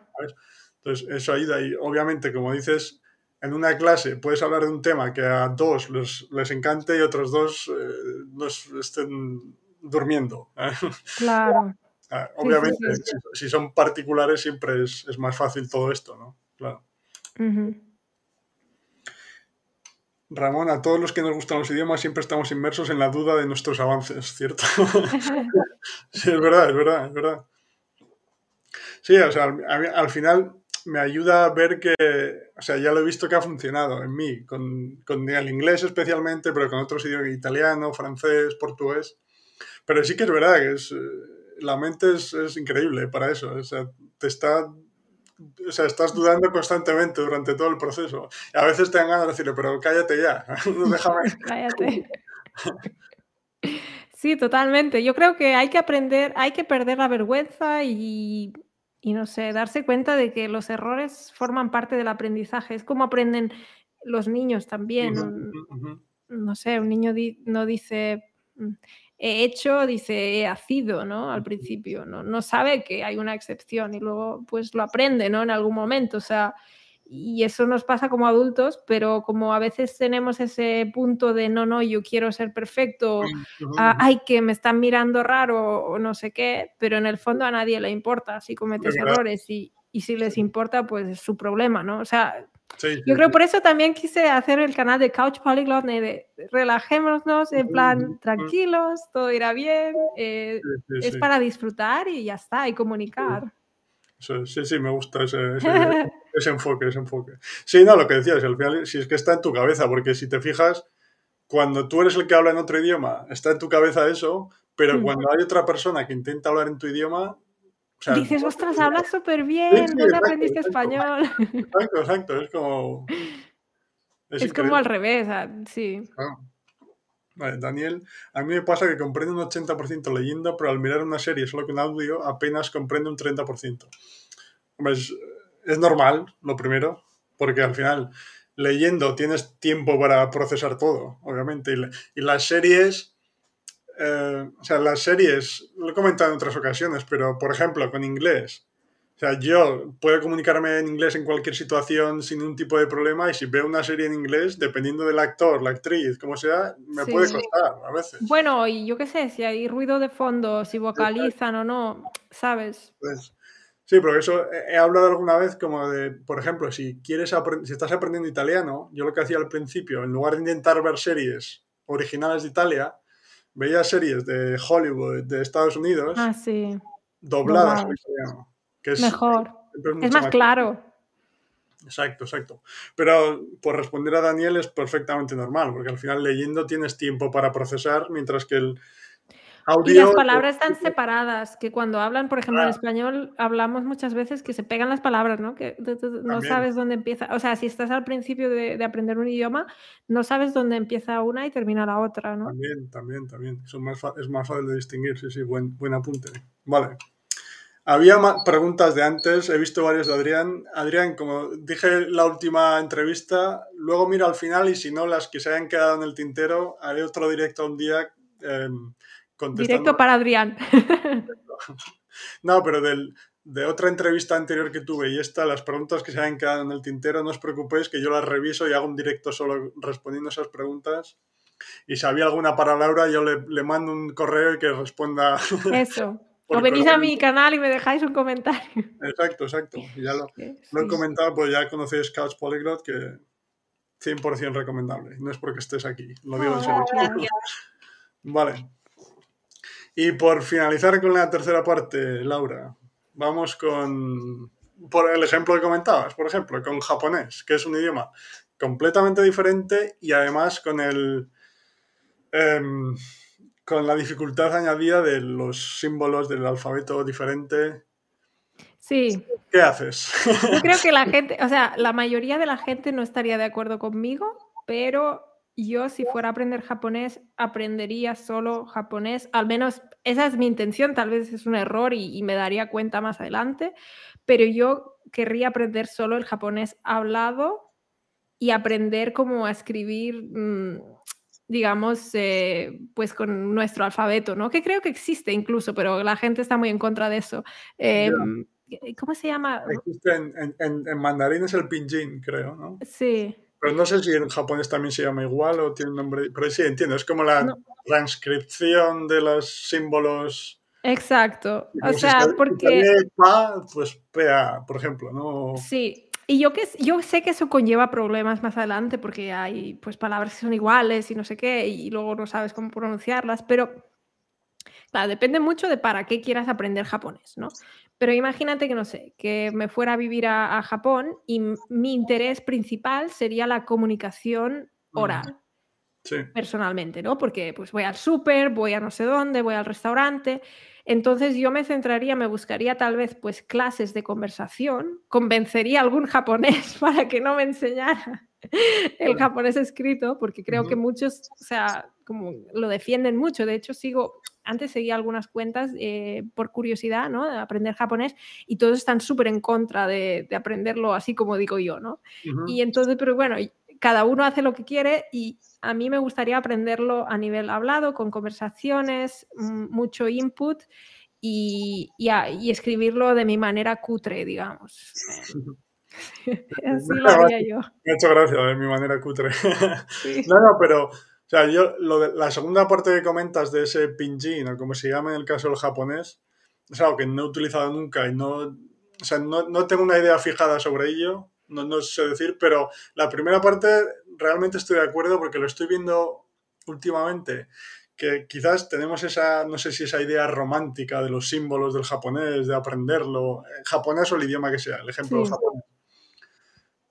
Entonces, eso ayuda y obviamente, como dices, en una clase puedes hablar de un tema que a dos les, encante y otros dos eh, estén durmiendo.
Claro.
Ah, obviamente, Si, son particulares siempre es, más fácil todo esto, ¿no? Claro. Ramón, a todos los que nos gustan los idiomas siempre estamos inmersos en la duda de nuestros avances, ¿cierto? sí, es verdad, es verdad, es verdad. Sí, o sea, al final me ayuda a ver que, o sea, ya lo he visto que ha funcionado en mí, con, con el inglés especialmente, pero con otros idiomas, italiano, francés, portugués. Pero sí que es verdad que es, eh, la mente es, es increíble para eso, o sea, te está o sea, estás dudando constantemente durante todo el proceso. Y a veces te dan ganas de decirle, pero cállate ya, déjame.
cállate. Sí, totalmente. Yo creo que hay que aprender, hay que perder la vergüenza y y no sé, darse cuenta de que los errores forman parte del aprendizaje. Es como aprenden los niños también. No sé, un niño no dice hecho, dice he hacido, ¿no? Al principio, ¿no? no sabe que hay una excepción y luego pues lo aprende, ¿no? En algún momento, o sea, y eso nos pasa como adultos, pero como a veces tenemos ese punto de no, no, yo quiero ser perfecto, ay, que me están mirando raro o no sé qué, pero en el fondo a nadie le importa si cometes errores y, y si les importa, pues es su problema, ¿no? O sea, yo creo por eso también quise hacer el canal de Couch Polyglot, de, relajémonos, en plan tranquilos, todo irá bien, eh, es para disfrutar y ya está, y comunicar.
Sí, sí, me gusta ese, ese, enfoque, ese enfoque. Sí, no, lo que decías, al final, si es que está en tu cabeza, porque si te fijas, cuando tú eres el que habla en otro idioma, está en tu cabeza eso, pero mm. cuando hay otra persona que intenta hablar en tu idioma...
Dices, ostras, hablas súper bien, ¿dónde aprendiste español?
Exacto, exacto, es como...
Es, como al revés, sí.
Ah. Vale, Daniel, a mí me pasa que comprendo un 80% leyendo, pero al mirar una serie solo con audio apenas comprendo un 30%. Es, es normal, lo primero, porque al final leyendo tienes tiempo para procesar todo, obviamente. Y, las series, eh, o sea, las series, lo he comentado en otras ocasiones, pero por ejemplo, con inglés, o sea, yo puedo comunicarme en inglés en cualquier situación sin un tipo de problema y si veo una serie en inglés, dependiendo del actor, la actriz, como sea, me puede costar a veces.
Bueno, y yo qué sé, si hay ruido de fondo, si vocalizan o no, ¿sabes?
Pues, sí, pero eso he hablado alguna vez como de, por ejemplo, si quieres si estás aprendiendo italiano, yo lo que hacía al principio, en lugar de intentar ver series originales de Italia, veía series de Hollywood, de Estados Unidos,
ah, sí.
dobladas al italiano
es mejor. Es, más, claro.
Exacto, exacto. Pero por responder a Daniel es perfectamente normal, porque al final leyendo tienes tiempo para procesar, mientras que el audio...
Y las palabras están separadas, que cuando hablan, por ejemplo, en español, hablamos muchas veces que se pegan las palabras, ¿no? Que no sabes dónde empieza. O sea, si estás al principio de, aprender un idioma, no sabes dónde empieza una y termina la otra, ¿no?
También, también, también. es más fácil de distinguir, sí, sí, buen, buen apunte. Vale. Había preguntas de antes, he visto varias de Adrián. Adrián, como dije en la última entrevista, luego miro al final y si no, las que se hayan quedado en el tintero, haré otro directo un día eh,
Directo para Adrián.
No, pero de otra entrevista anterior que tuve y esta, las preguntas que se hayan quedado en el tintero, no os preocupéis que yo las reviso y hago un directo solo respondiendo esas preguntas. Y si había alguna para Laura, yo le, le mando un correo y que responda.
Eso. O venís a mi canal y me dejáis un comentario.
Exacto, exacto. ya lo, he comentado, pues ya conocéis Couch Polyglot, que 100% recomendable. No es porque estés aquí, lo digo en serio. Vale. Y por finalizar con la tercera parte, Laura, vamos con por el ejemplo que comentabas, por ejemplo, con japonés, que es un idioma completamente diferente y además con el... Em, con la dificultad añadida de los símbolos del alfabeto diferente.
Sí.
¿Qué haces?
Yo creo que la gente, o sea, la mayoría de la gente no estaría de acuerdo conmigo, pero yo si fuera a aprender japonés, aprendería solo japonés. Al menos esa es mi intención, tal vez es un error y, me daría cuenta más adelante, pero yo querría aprender solo el japonés hablado y aprender cómo a escribir mm, digamos, eh, pues con nuestro alfabeto, ¿no? Que creo que existe incluso, pero la gente está muy en contra de eso. Em, ¿Cómo se llama?
Existe en, en, mandarín es el pinyin, creo, ¿no?
Sí.
Pero no sé si en japonés también se llama igual o tiene un nombre. Pero sí, entiendo, es como la transcripción de los símbolos.
Exacto. O sea, porque.
pues PA, por ejemplo, ¿no?
Sí, y yo, que, yo sé que eso conlleva problemas más adelante porque hay pues palabras que son iguales y no sé qué y luego no sabes cómo pronunciarlas, pero claro, depende mucho de para qué quieras aprender japonés, ¿no? Pero imagínate que no sé, que me fuera a vivir a, Japón y mi interés principal sería la comunicación oral. Sí. Personalmente, ¿no? Porque pues voy al súper, voy a no sé dónde, voy al restaurante entonces yo me centraría, me buscaría tal vez pues clases de conversación, convencería a algún japonés para que no me enseñara el japonés escrito, porque creo que muchos, o sea, como lo defienden mucho. De hecho, sigo, antes seguía algunas cuentas eh, por curiosidad, ¿no? De aprender japonés y todos están súper en contra de, aprenderlo así como digo yo, ¿no? Y entonces, pero bueno, cada uno hace lo que quiere y a mí me gustaría aprenderlo a nivel hablado, con conversaciones, mucho input y, y, escribirlo de mi manera cutre, digamos. Así lo haría yo.
Me ha hecho gracia de mi manera cutre. no, no, pero sea, yo, lo de, la segunda parte que comentas de ese pinjin, o como se llama en el caso del japonés, es algo que no he utilizado nunca y no, o sea, no, no tengo una idea fijada sobre ello, no, no sé decir, pero la primera parte realmente estoy de acuerdo porque lo estoy viendo últimamente que quizás tenemos esa, no sé si esa idea romántica de los símbolos del japonés, de aprenderlo, japonés o el idioma que sea, el ejemplo del japonés.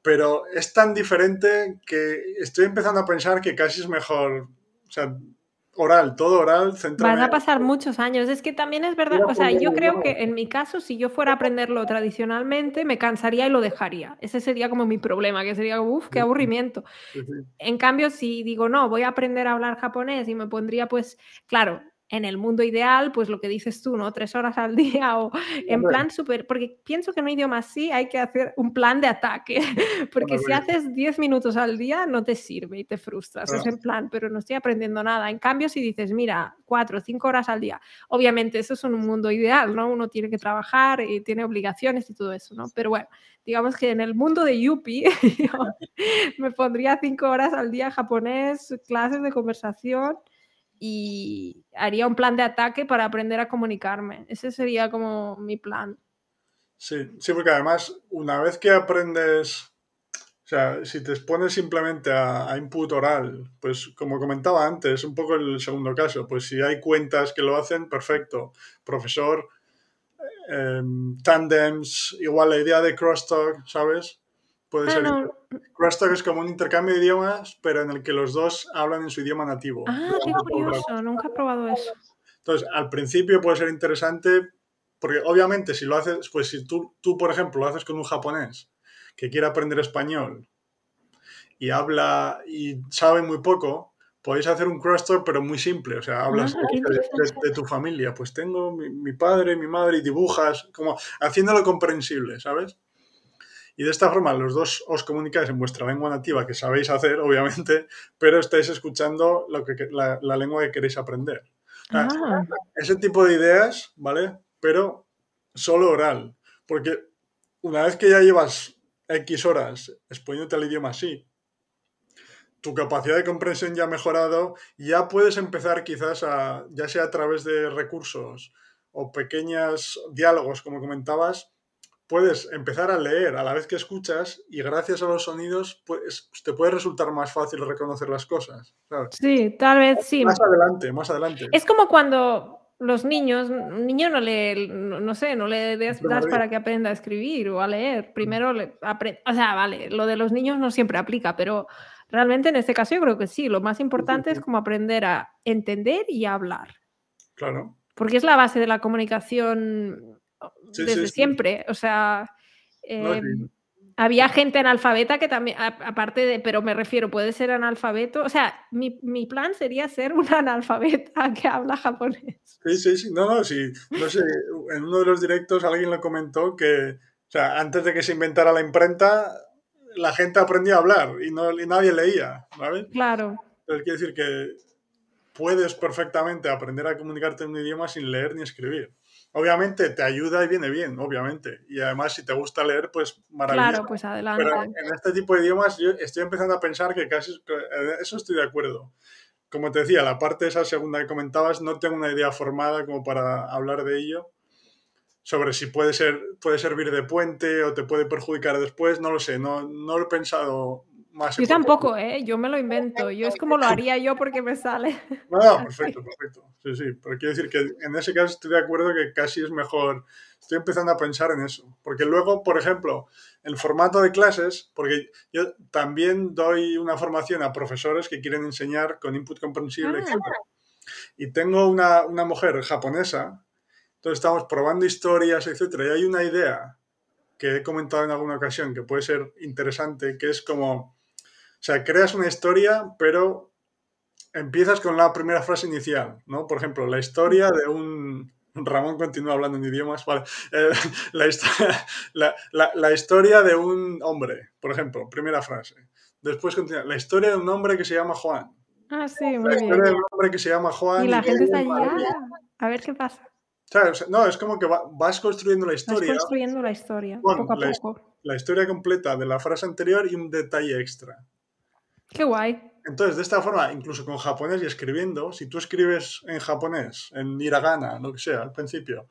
Pero es tan diferente que estoy empezando a pensar que casi es mejor, o sea, oral, todo oral,
centrado. Van a pasar muchos años. Es que también es verdad, o sea, yo creo que en mi caso, si yo fuera a aprenderlo tradicionalmente, me cansaría y lo dejaría. Ese sería como mi problema, que sería, uff, qué aburrimiento. En cambio, si digo, no, voy a aprender a hablar japonés y me pondría, pues, claro, en el mundo ideal, pues lo que dices tú, ¿no? Tres horas al día o en plan súper, porque pienso que en un idioma así hay que hacer un plan de ataque, porque si haces diez minutos al día no te sirve y te frustras, es en plan, pero no estoy aprendiendo nada. En cambio, si dices, mira, cuatro o cinco horas al día, obviamente eso es un mundo ideal, ¿no? Uno tiene que trabajar y tiene obligaciones y todo eso, ¿no? Pero bueno, digamos que en el mundo de Yupi me pondría cinco horas al día japonés, clases de conversación y haría un plan de ataque para aprender a comunicarme. Ese sería como mi plan.
Sí, sí, porque además una vez que aprendes, o sea, si te expones simplemente a, input oral, pues como comentaba antes, un poco el segundo caso, pues si hay cuentas que lo hacen, perfecto. Profesor, em, tandems, igual la idea de crosstalk, ¿sabes? Puede ser. Crosstalk es como un intercambio de idiomas, pero en el que los dos hablan en su idioma nativo.
Ah, qué curioso, nunca he probado eso.
Entonces, al principio puede ser interesante, porque obviamente si lo haces, pues si tú, tú, por ejemplo, lo haces con un japonés que quiere aprender español y habla y sabe muy poco, podéis hacer un crosstalk, pero muy simple. O sea, hablas ah, de, tu familia. Pues tengo mi, mi, padre, mi madre, y dibujas, como haciéndolo comprensible, ¿sabes? Y de esta forma los dos os comunicáis en vuestra lengua nativa, que sabéis hacer, obviamente, pero estáis escuchando lo que, la, lengua que queréis aprender. Ah. Ese tipo de ideas, ¿vale? Pero solo oral. Porque una vez que ya llevas X horas exponiéndote el idioma así, tu capacidad de comprensión ya ha mejorado, ya puedes empezar quizás a, ya sea a través de recursos o pequeños diálogos, como comentabas, puedes empezar a leer a la vez que escuchas y gracias a los sonidos pues, te puede resultar más fácil reconocer las cosas.
Sí, tal vez sí.
Más adelante, más adelante.
Es como cuando los niños, un niño no le, no, sé, no le das para que aprenda a escribir o a leer. Primero le aprende, o sea, vale, lo de los niños no siempre aplica, pero realmente en este caso yo creo que sí. Lo más importante es como aprender a entender y a hablar.
Claro.
Porque es la base de la comunicación desde siempre. O sea, em, había gente analfabeta que también, aparte de, pero me refiero, puede ser analfabeto. O sea, mi, mi, plan sería ser una analfabeta que habla japonés.
Sí, sí, sí. No, no, sí. No sé, en uno de los directos alguien lo comentó que, o sea, antes de que se inventara la imprenta, la gente aprendía a hablar y, no, y nadie leía, ¿vale?
Claro.
Entonces quiere decir que puedes perfectamente aprender a comunicarte en un idioma sin leer ni escribir. Obviamente te ayuda y viene bien, obviamente. Y además, si te gusta leer, pues maravilloso.
Claro, pues adelante.
Pero en este tipo de idiomas yo estoy empezando a pensar que casi, eso estoy de acuerdo. Como te decía, la parte esa segunda que comentabas, no tengo una idea formada como para hablar de ello. Sobre si puede, ser, puede servir de puente o te puede perjudicar después, no lo sé, no, no lo he pensado
yo tampoco, ¿eh? Yo me lo invento. Yo es como lo haría yo porque me sale.
No, perfecto, perfecto. Sí, sí. Pero quiero decir que en ese caso estoy de acuerdo que casi es mejor. Estoy empezando a pensar en eso. Porque luego, por ejemplo, el formato de clases, porque yo también doy una formación a profesores que quieren enseñar con input comprensible, etc. Y tengo una, una mujer japonesa, entonces estamos probando historias, etcétera, y hay una idea que he comentado en alguna ocasión que puede ser interesante, que es como sea, creas una historia, pero empiezas con la primera frase inicial, ¿no? Por ejemplo, la historia de un... Ramón continúa hablando en idiomas, vale. Eh, la, historia, la, historia de un hombre, por ejemplo, primera frase. Después continúa, la historia de un hombre que se llama Juan.
Ah, sí, muy
La historia de un hombre que se llama Juan.
Y la gente está allí, a ver qué pasa.
no, es como que vas construyendo la historia.
Vas construyendo la historia, poco a poco
la historia completa de la frase anterior y un detalle extra.
Qué guay.
Entonces, de esta forma, incluso con japonés y escribiendo, si tú escribes en japonés, en hiragana, lo que sea, al principio,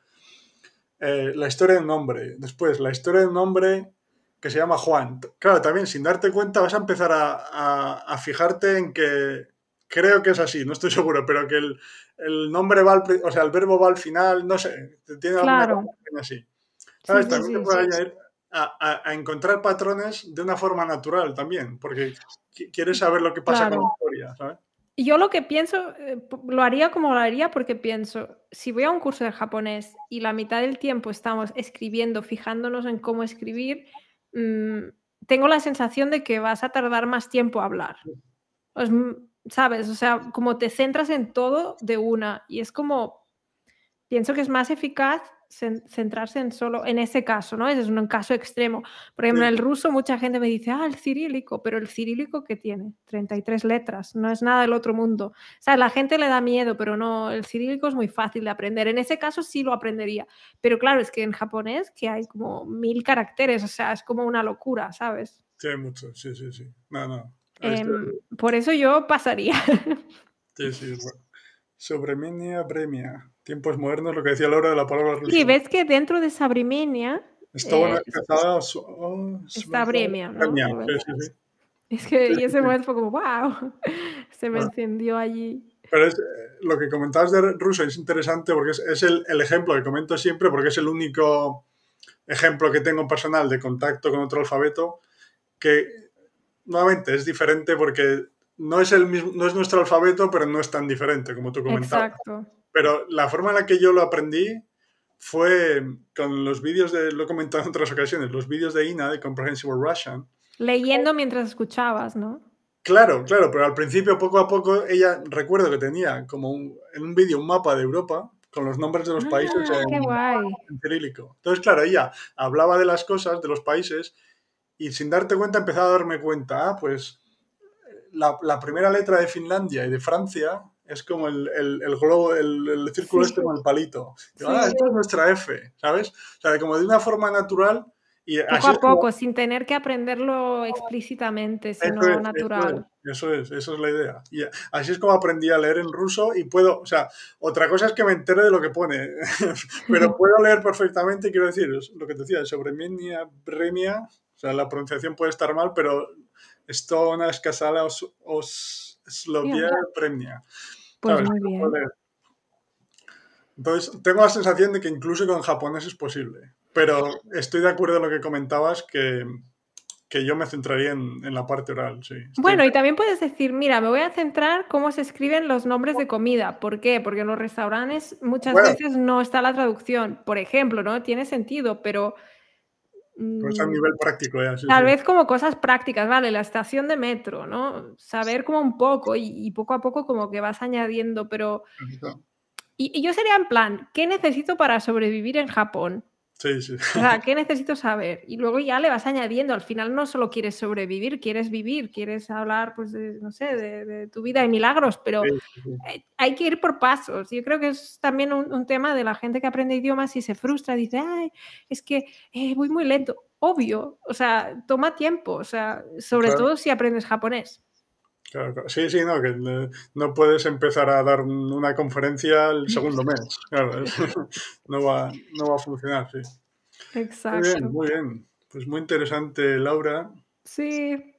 eh, la historia de un hombre, después la historia de un hombre que se llama Juan. Claro, también sin darte cuenta vas a empezar a, fijarte en que creo que es así, no estoy seguro, pero que el, nombre va al, o sea, el verbo va al final, no sé, tiene
claro.
así. ¿Sabes? también te puede añadir a, encontrar patrones de una forma natural también, porque quieres saber lo que pasa con la historia, ¿sabes?
Yo lo que pienso, eh, lo haría como lo haría porque pienso, si voy a un curso de japonés y la mitad del tiempo estamos escribiendo, fijándonos en cómo escribir, mm, tengo la sensación de que vas a tardar más tiempo a hablar. ¿Sabes? O sea, como te centras en todo de una y es como, pienso que es más eficaz centrarse en solo, en ese caso, ¿no? Ese es un caso extremo. Por ejemplo, en el ruso mucha gente me dice, ah, el cirílico, pero el cirílico que tiene 33 letras, no es nada del otro mundo. O sea, la gente le da miedo, pero no, el cirílico es muy fácil de aprender. En ese caso sí lo aprendería, pero claro, es que en japonés que hay como mil caracteres, o sea, es como una locura, ¿sabes?
Sí, hay mucho, sí, sí, sí. No, no.
Em, por eso yo pasaría.
Sí, sí, bueno. Sobremenia bremia. Tiempos modernos, lo que decía Laura de la palabra.
Sí, ves que dentro de Sabrimenia.
Está bueno, eh, oh,
está Bremia, ¿no? sí, sí, Es que ese momento fue como, wow, se me encendió allí.
Pero es, eh, lo que comentabas de ruso es interesante porque es, es el, el, ejemplo que comento siempre porque es el único ejemplo que tengo personal de contacto con otro alfabeto que nuevamente es diferente porque no es, el mismo, no es nuestro alfabeto, pero no es tan diferente como tú comentabas. Exacto. Pero la forma en la que yo lo aprendí fue con los vídeos de, lo he comentado en otras ocasiones, los vídeos de INA, de Comprehensible Russian.
Leyendo mientras escuchabas, ¿no?
Claro, claro, pero al principio, poco a poco, ella, recuerdo que tenía como en un vídeo un mapa de Europa con los nombres de los países
ah, en,
en, cirílico. Entonces, claro, ella hablaba de las cosas, de los países, y sin darte cuenta empezaba a darme cuenta, ah, pues la, primera letra de Finlandia y de Francia es como el, globo, el, círculo este con el palito. Ah, esto es nuestra F, ¿sabes? O sea, como de una forma natural. Y
poco a poco, sin tener que aprenderlo explícitamente, sino natural.
Eso es, eso es, la idea. Y así es como aprendí a leer en ruso y puedo, o sea, otra cosa es que me entere de lo que pone, pero puedo leer perfectamente, quiero decir, lo que te decía, sobre Bremia, o sea, la pronunciación puede estar mal, pero esto una escasala os, os premia.
Pues muy bien.
Entonces, tengo la sensación de que incluso con japonés es posible. Pero estoy de acuerdo en lo que comentabas, que, que yo me centraría en, la parte oral, sí.
Bueno, y también puedes decir, mira, me voy a centrar cómo se escriben los nombres de comida. ¿Por qué? Porque en los restaurantes muchas veces no está la traducción. Por ejemplo, ¿no? Tiene sentido, pero
pues a mm, nivel práctico
Tal vez como cosas prácticas, ¿vale? La estación de metro, ¿no? Saber como un poco y, poco a poco como que vas añadiendo, pero... Y, y, yo sería en plan, ¿qué necesito para sobrevivir en Japón?
Sí, sí. O
sea, ¿qué necesito saber? Y luego ya le vas añadiendo. Al final no solo quieres sobrevivir, quieres vivir, quieres hablar, pues, de, no sé, de, tu vida y milagros, pero eh, hay que ir por pasos. Yo creo que es también un, tema de la gente que aprende idiomas y se frustra, dice, ay, es que eh, voy muy lento. Obvio, o sea, toma tiempo, o sea, sobre todo si aprendes japonés.
Sí, sí, no, que no puedes empezar a dar una conferencia el segundo mes. Claro, no va, no va a funcionar, sí.
Exacto.
Muy bien, muy bien. Pues muy interesante, Laura.
Sí.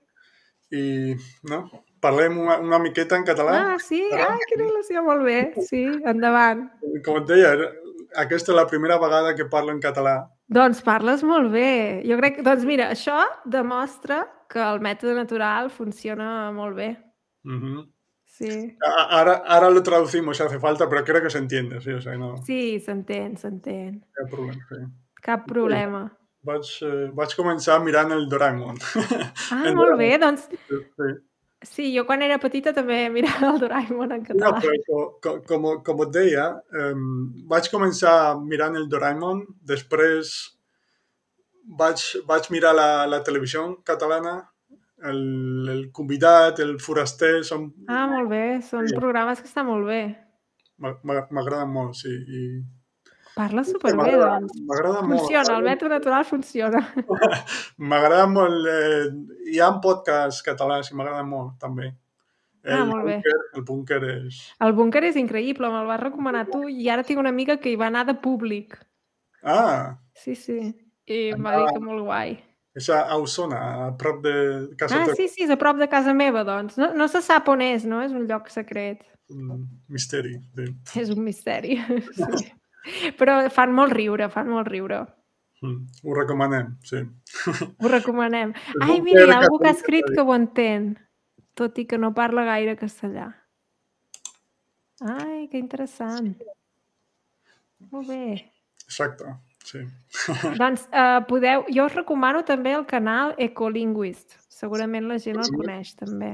I, no? Parlem una, una miqueta en català?
Ah, sí? Ah, quina il·lusió, molt bé. Sí, endavant.
Com et deia, aquesta és la primera vegada que parlo en català.
Doncs parles molt bé. Jo crec que, doncs mira, això demostra que el mètode natural funciona molt bé.
Uh -huh.
Sí.
Ara, ara lo traducimos si hace falta, però crec que s'entiende, sí, o sea, no...
Sí, s'entén, s'entén.
Cap problema, sí.
Cap problema.
Vaig, eh, vaig començar mirant el Doraemon.
Ah, el molt Doraemon. bé, doncs... Sí. Sí, jo quan era petita també mirava el Doraemon en català.
No, però com, com, com et deia, um, vaig començar mirant el Doraemon, després vaig, vaig mirar la, la televisió catalana, el, el convidat, el foraster, són...
Ah, molt bé, són sí. programes que estan molt bé.
M'agraden molt, sí. I,
Parla superbé, doncs.
m'agrada molt.
Funciona, el mètode natural funciona.
M'agrada molt... Eh, hi ha podcasts catalans i m'agrada molt, també. El
Ah, molt bé.
búnquer, el búnquer és...
El búnquer és increïble, me'l vas recomanar tu i ara tinc una amiga que hi va anar de públic.
Ah,
Sí, sí. I em va dir que molt guai.
és a Ausona, a prop de casa
Ah,
teva.
sí, sí, és a prop de casa meva, doncs. No, no se sap on és, no? És un lloc secret.
Un misteri. Sí.
És un misteri. Sí. Però fan molt riure, fan molt riure.
Mm, Ho recomanem, sí.
Ho recomanem. Ai, mira, hi ha algú que ha escrit que ho entén, tot i que no parla gaire castellà. Ai, que interessant. Molt bé.
Exacte, sí.
Doncs uh, podeu... Jo us recomano també el canal Ecolinguist. Segurament la gent el
Sí.
coneix també.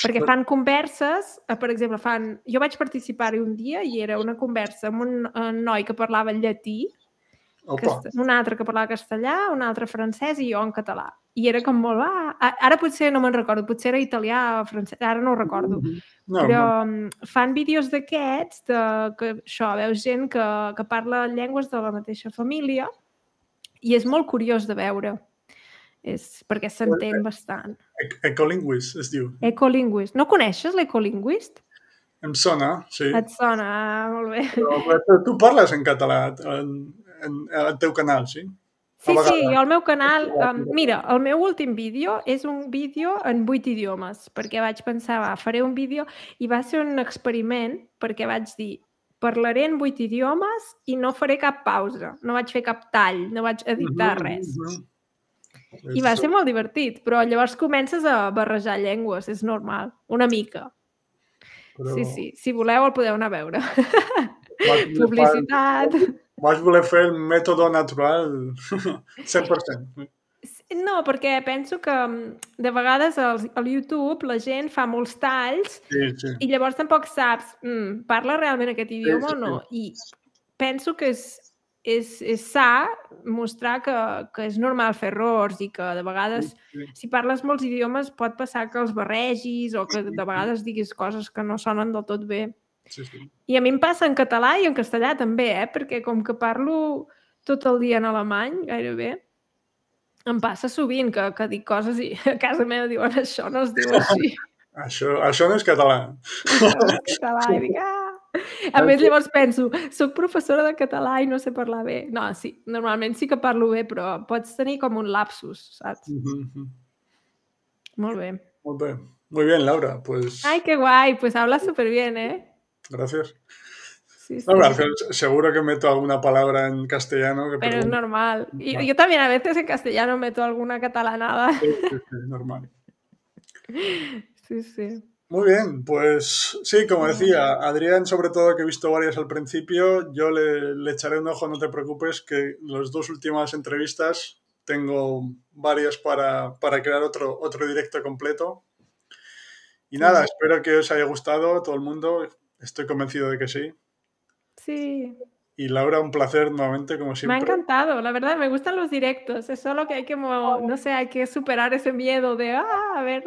Perquè fan converses, eh, per exemple, fan... Jo vaig participar-hi un dia i era una conversa amb un, un noi que parlava llatí, cast... un altre que parlava castellà, un altre francès i jo en català. I era com molt... Ah, ara potser no me'n recordo, potser era italià o francès, ara no ho recordo.
no,
Però
no,
mm, fan vídeos d'aquests, de, que això, veus gent que, que parla llengües de la mateixa família i és molt curiós de veure. És perquè s'entén bastant.
Ec- Ecolinguist es diu.
Ecolinguist. No coneixes l'ecolinguist?
Em sona, sí.
Et sona? Ah, molt bé.
Però tu parles en català en, en, al teu canal, sí?
Sí, sí, jo al meu canal... Um, mira, el meu últim vídeo és un vídeo en vuit idiomes, perquè vaig pensar, va, faré un vídeo, i va ser un experiment, perquè vaig dir, parlaré en vuit idiomes i no faré cap pausa, no vaig fer cap tall, no vaig editar
Mhm,
res.
mhm.
I va ser molt divertit, però llavors comences a barrejar llengües, és normal, una mica.
Però
Sí, sí, si voleu el podeu anar a veure.
Vas voler, Vas voler fer el mètode natural 100%.
No, perquè penso que mm, de vegades al, al YouTube la gent fa molts talls
Sí, sí.
i llavors tampoc saps, mm, parla realment aquest idioma
sí,
o no? I penso que és, és, és sa mostrar que, que és normal fer errors i que de vegades,
sí.
si parles molts idiomes, pot passar que els barregis o que de vegades diguis coses que no sonen del tot bé.
sí, sí.
I a mi em passa en català i en castellà també, eh? perquè com que parlo tot el dia en alemany, gairebé, em passa sovint que, que dic coses i a casa meva diuen això no es diu així.
Això, això no és català.
Això no és català. I dic, ah! A més, llavors penso, soc professora de català i no sé parlar bé. No, sí, normalment sí que parlo bé, però pots tenir com un lapsus, saps?
Mhm, mhm.
Molt bé.
Muy bien. Muy bien, Laura. Pues
Ay, qué guay, pues hablas súper bien, ¿eh?
Gracias.
Sí, sí.
No, al final seguro que meto alguna palabra en castellano. Que
Pero es normal. Y yo también a veces en castellano meto alguna catalanada.
Sí, sí, sí, normal.
Sí, sí.
Muy bien, pues sí, como decía, Adrián, sobre todo que he visto varias al principio, yo le, le echaré un ojo, no te preocupes, que las dos últimas entrevistas tengo varias para, para crear otro, otro directo completo. Y nada, espero que os haya gustado todo el mundo, estoy convencido de que sí.
Sí,
Y Laura, un placer nuevamente, como
me ha
siempre.
encantado, la verdad, me gustan los directos, es solo que hay que, no sé, hay que superar ese miedo de, ah, a ver,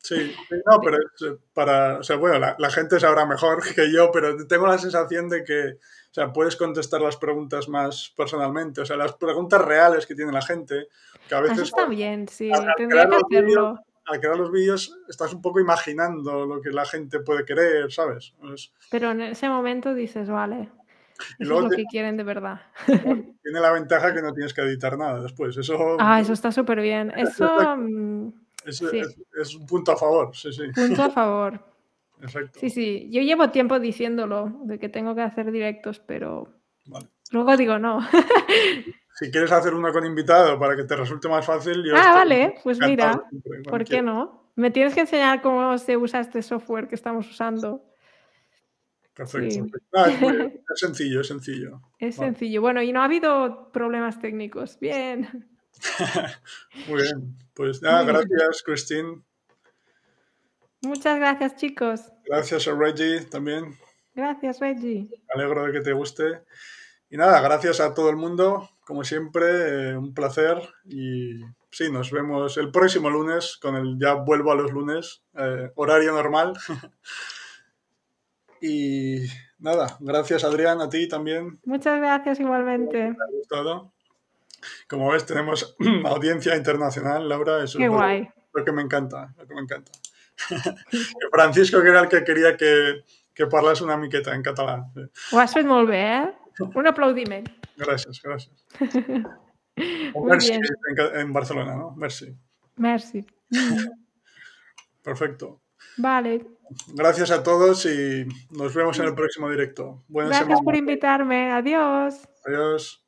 Sí, no, pero es eh, para, o sea, bueno, la, la gente sabrá mejor que yo, pero tengo la sensación de que, o sea, puedes contestar las preguntas más personalmente, o sea, las preguntas reales que tiene la gente, que a
eso
veces
está bien, sí, tendría que hacerlo.
Al crear los vídeos estás un poco imaginando lo que la gente puede querer, ¿sabes? Es-
Pero en ese momento dices, vale,
Y
eso
luego
es lo que quieren de verdad.
tiene la ventaja que no tienes que editar nada después, eso
Ah, eso está súper bien. Eso, mm,
es,
sí.
es- es un punto a favor, sí, sí,
punto a favor.
exacto.
Sí, sí, yo llevo tiempo diciéndolo, de que tengo que hacer directos, pero
Vale.
luego digo no.
Si quieres hacer uno con invitado para que te resulte más fácil, yo
Ah, vale, pues mira,
siempre,
¿por qué no? Me tienes que enseñar cómo se usa este software que estamos usando.
Perfecto.
Sí.
perfecto. Ah, es, muy- es sencillo, es sencillo.
Es
Vale.
sencillo. Bueno, y no ha habido problemas técnicos. Bien.
Muy bien. Pues nada, gracias, Christine.
Muchas gracias, chicos.
Gracias a Reggie también.
Gracias, Reggie.
Me alegro de que te guste. Y nada, gracias a todo el mundo. Como siempre, eh, un placer. Y sí, nos vemos el próximo lunes con el ya vuelvo a los lunes, eh, horario normal. Y nada, gracias Adrián, a ti también.
Muchas gracias igualmente.
Me ha gustado. Como ves, tenemos audiencia internacional, Laura. Eso
Qué
es
guay.
Lo, que me encanta, lo que me encanta. Francisco, que era el que quería que, que parlas una miqueta en catalán.
Ho has fet molt bé, eh? Un aplaudiment.
Gracias, gracias. Merci en, Barcelona, ¿no? Merci.
Merci.
Perfecto.
Vale.
Gracias a todos y nos vemos en el próximo directo. Buena
Gracias
semana.
por invitarme. Adiós.
Adiós.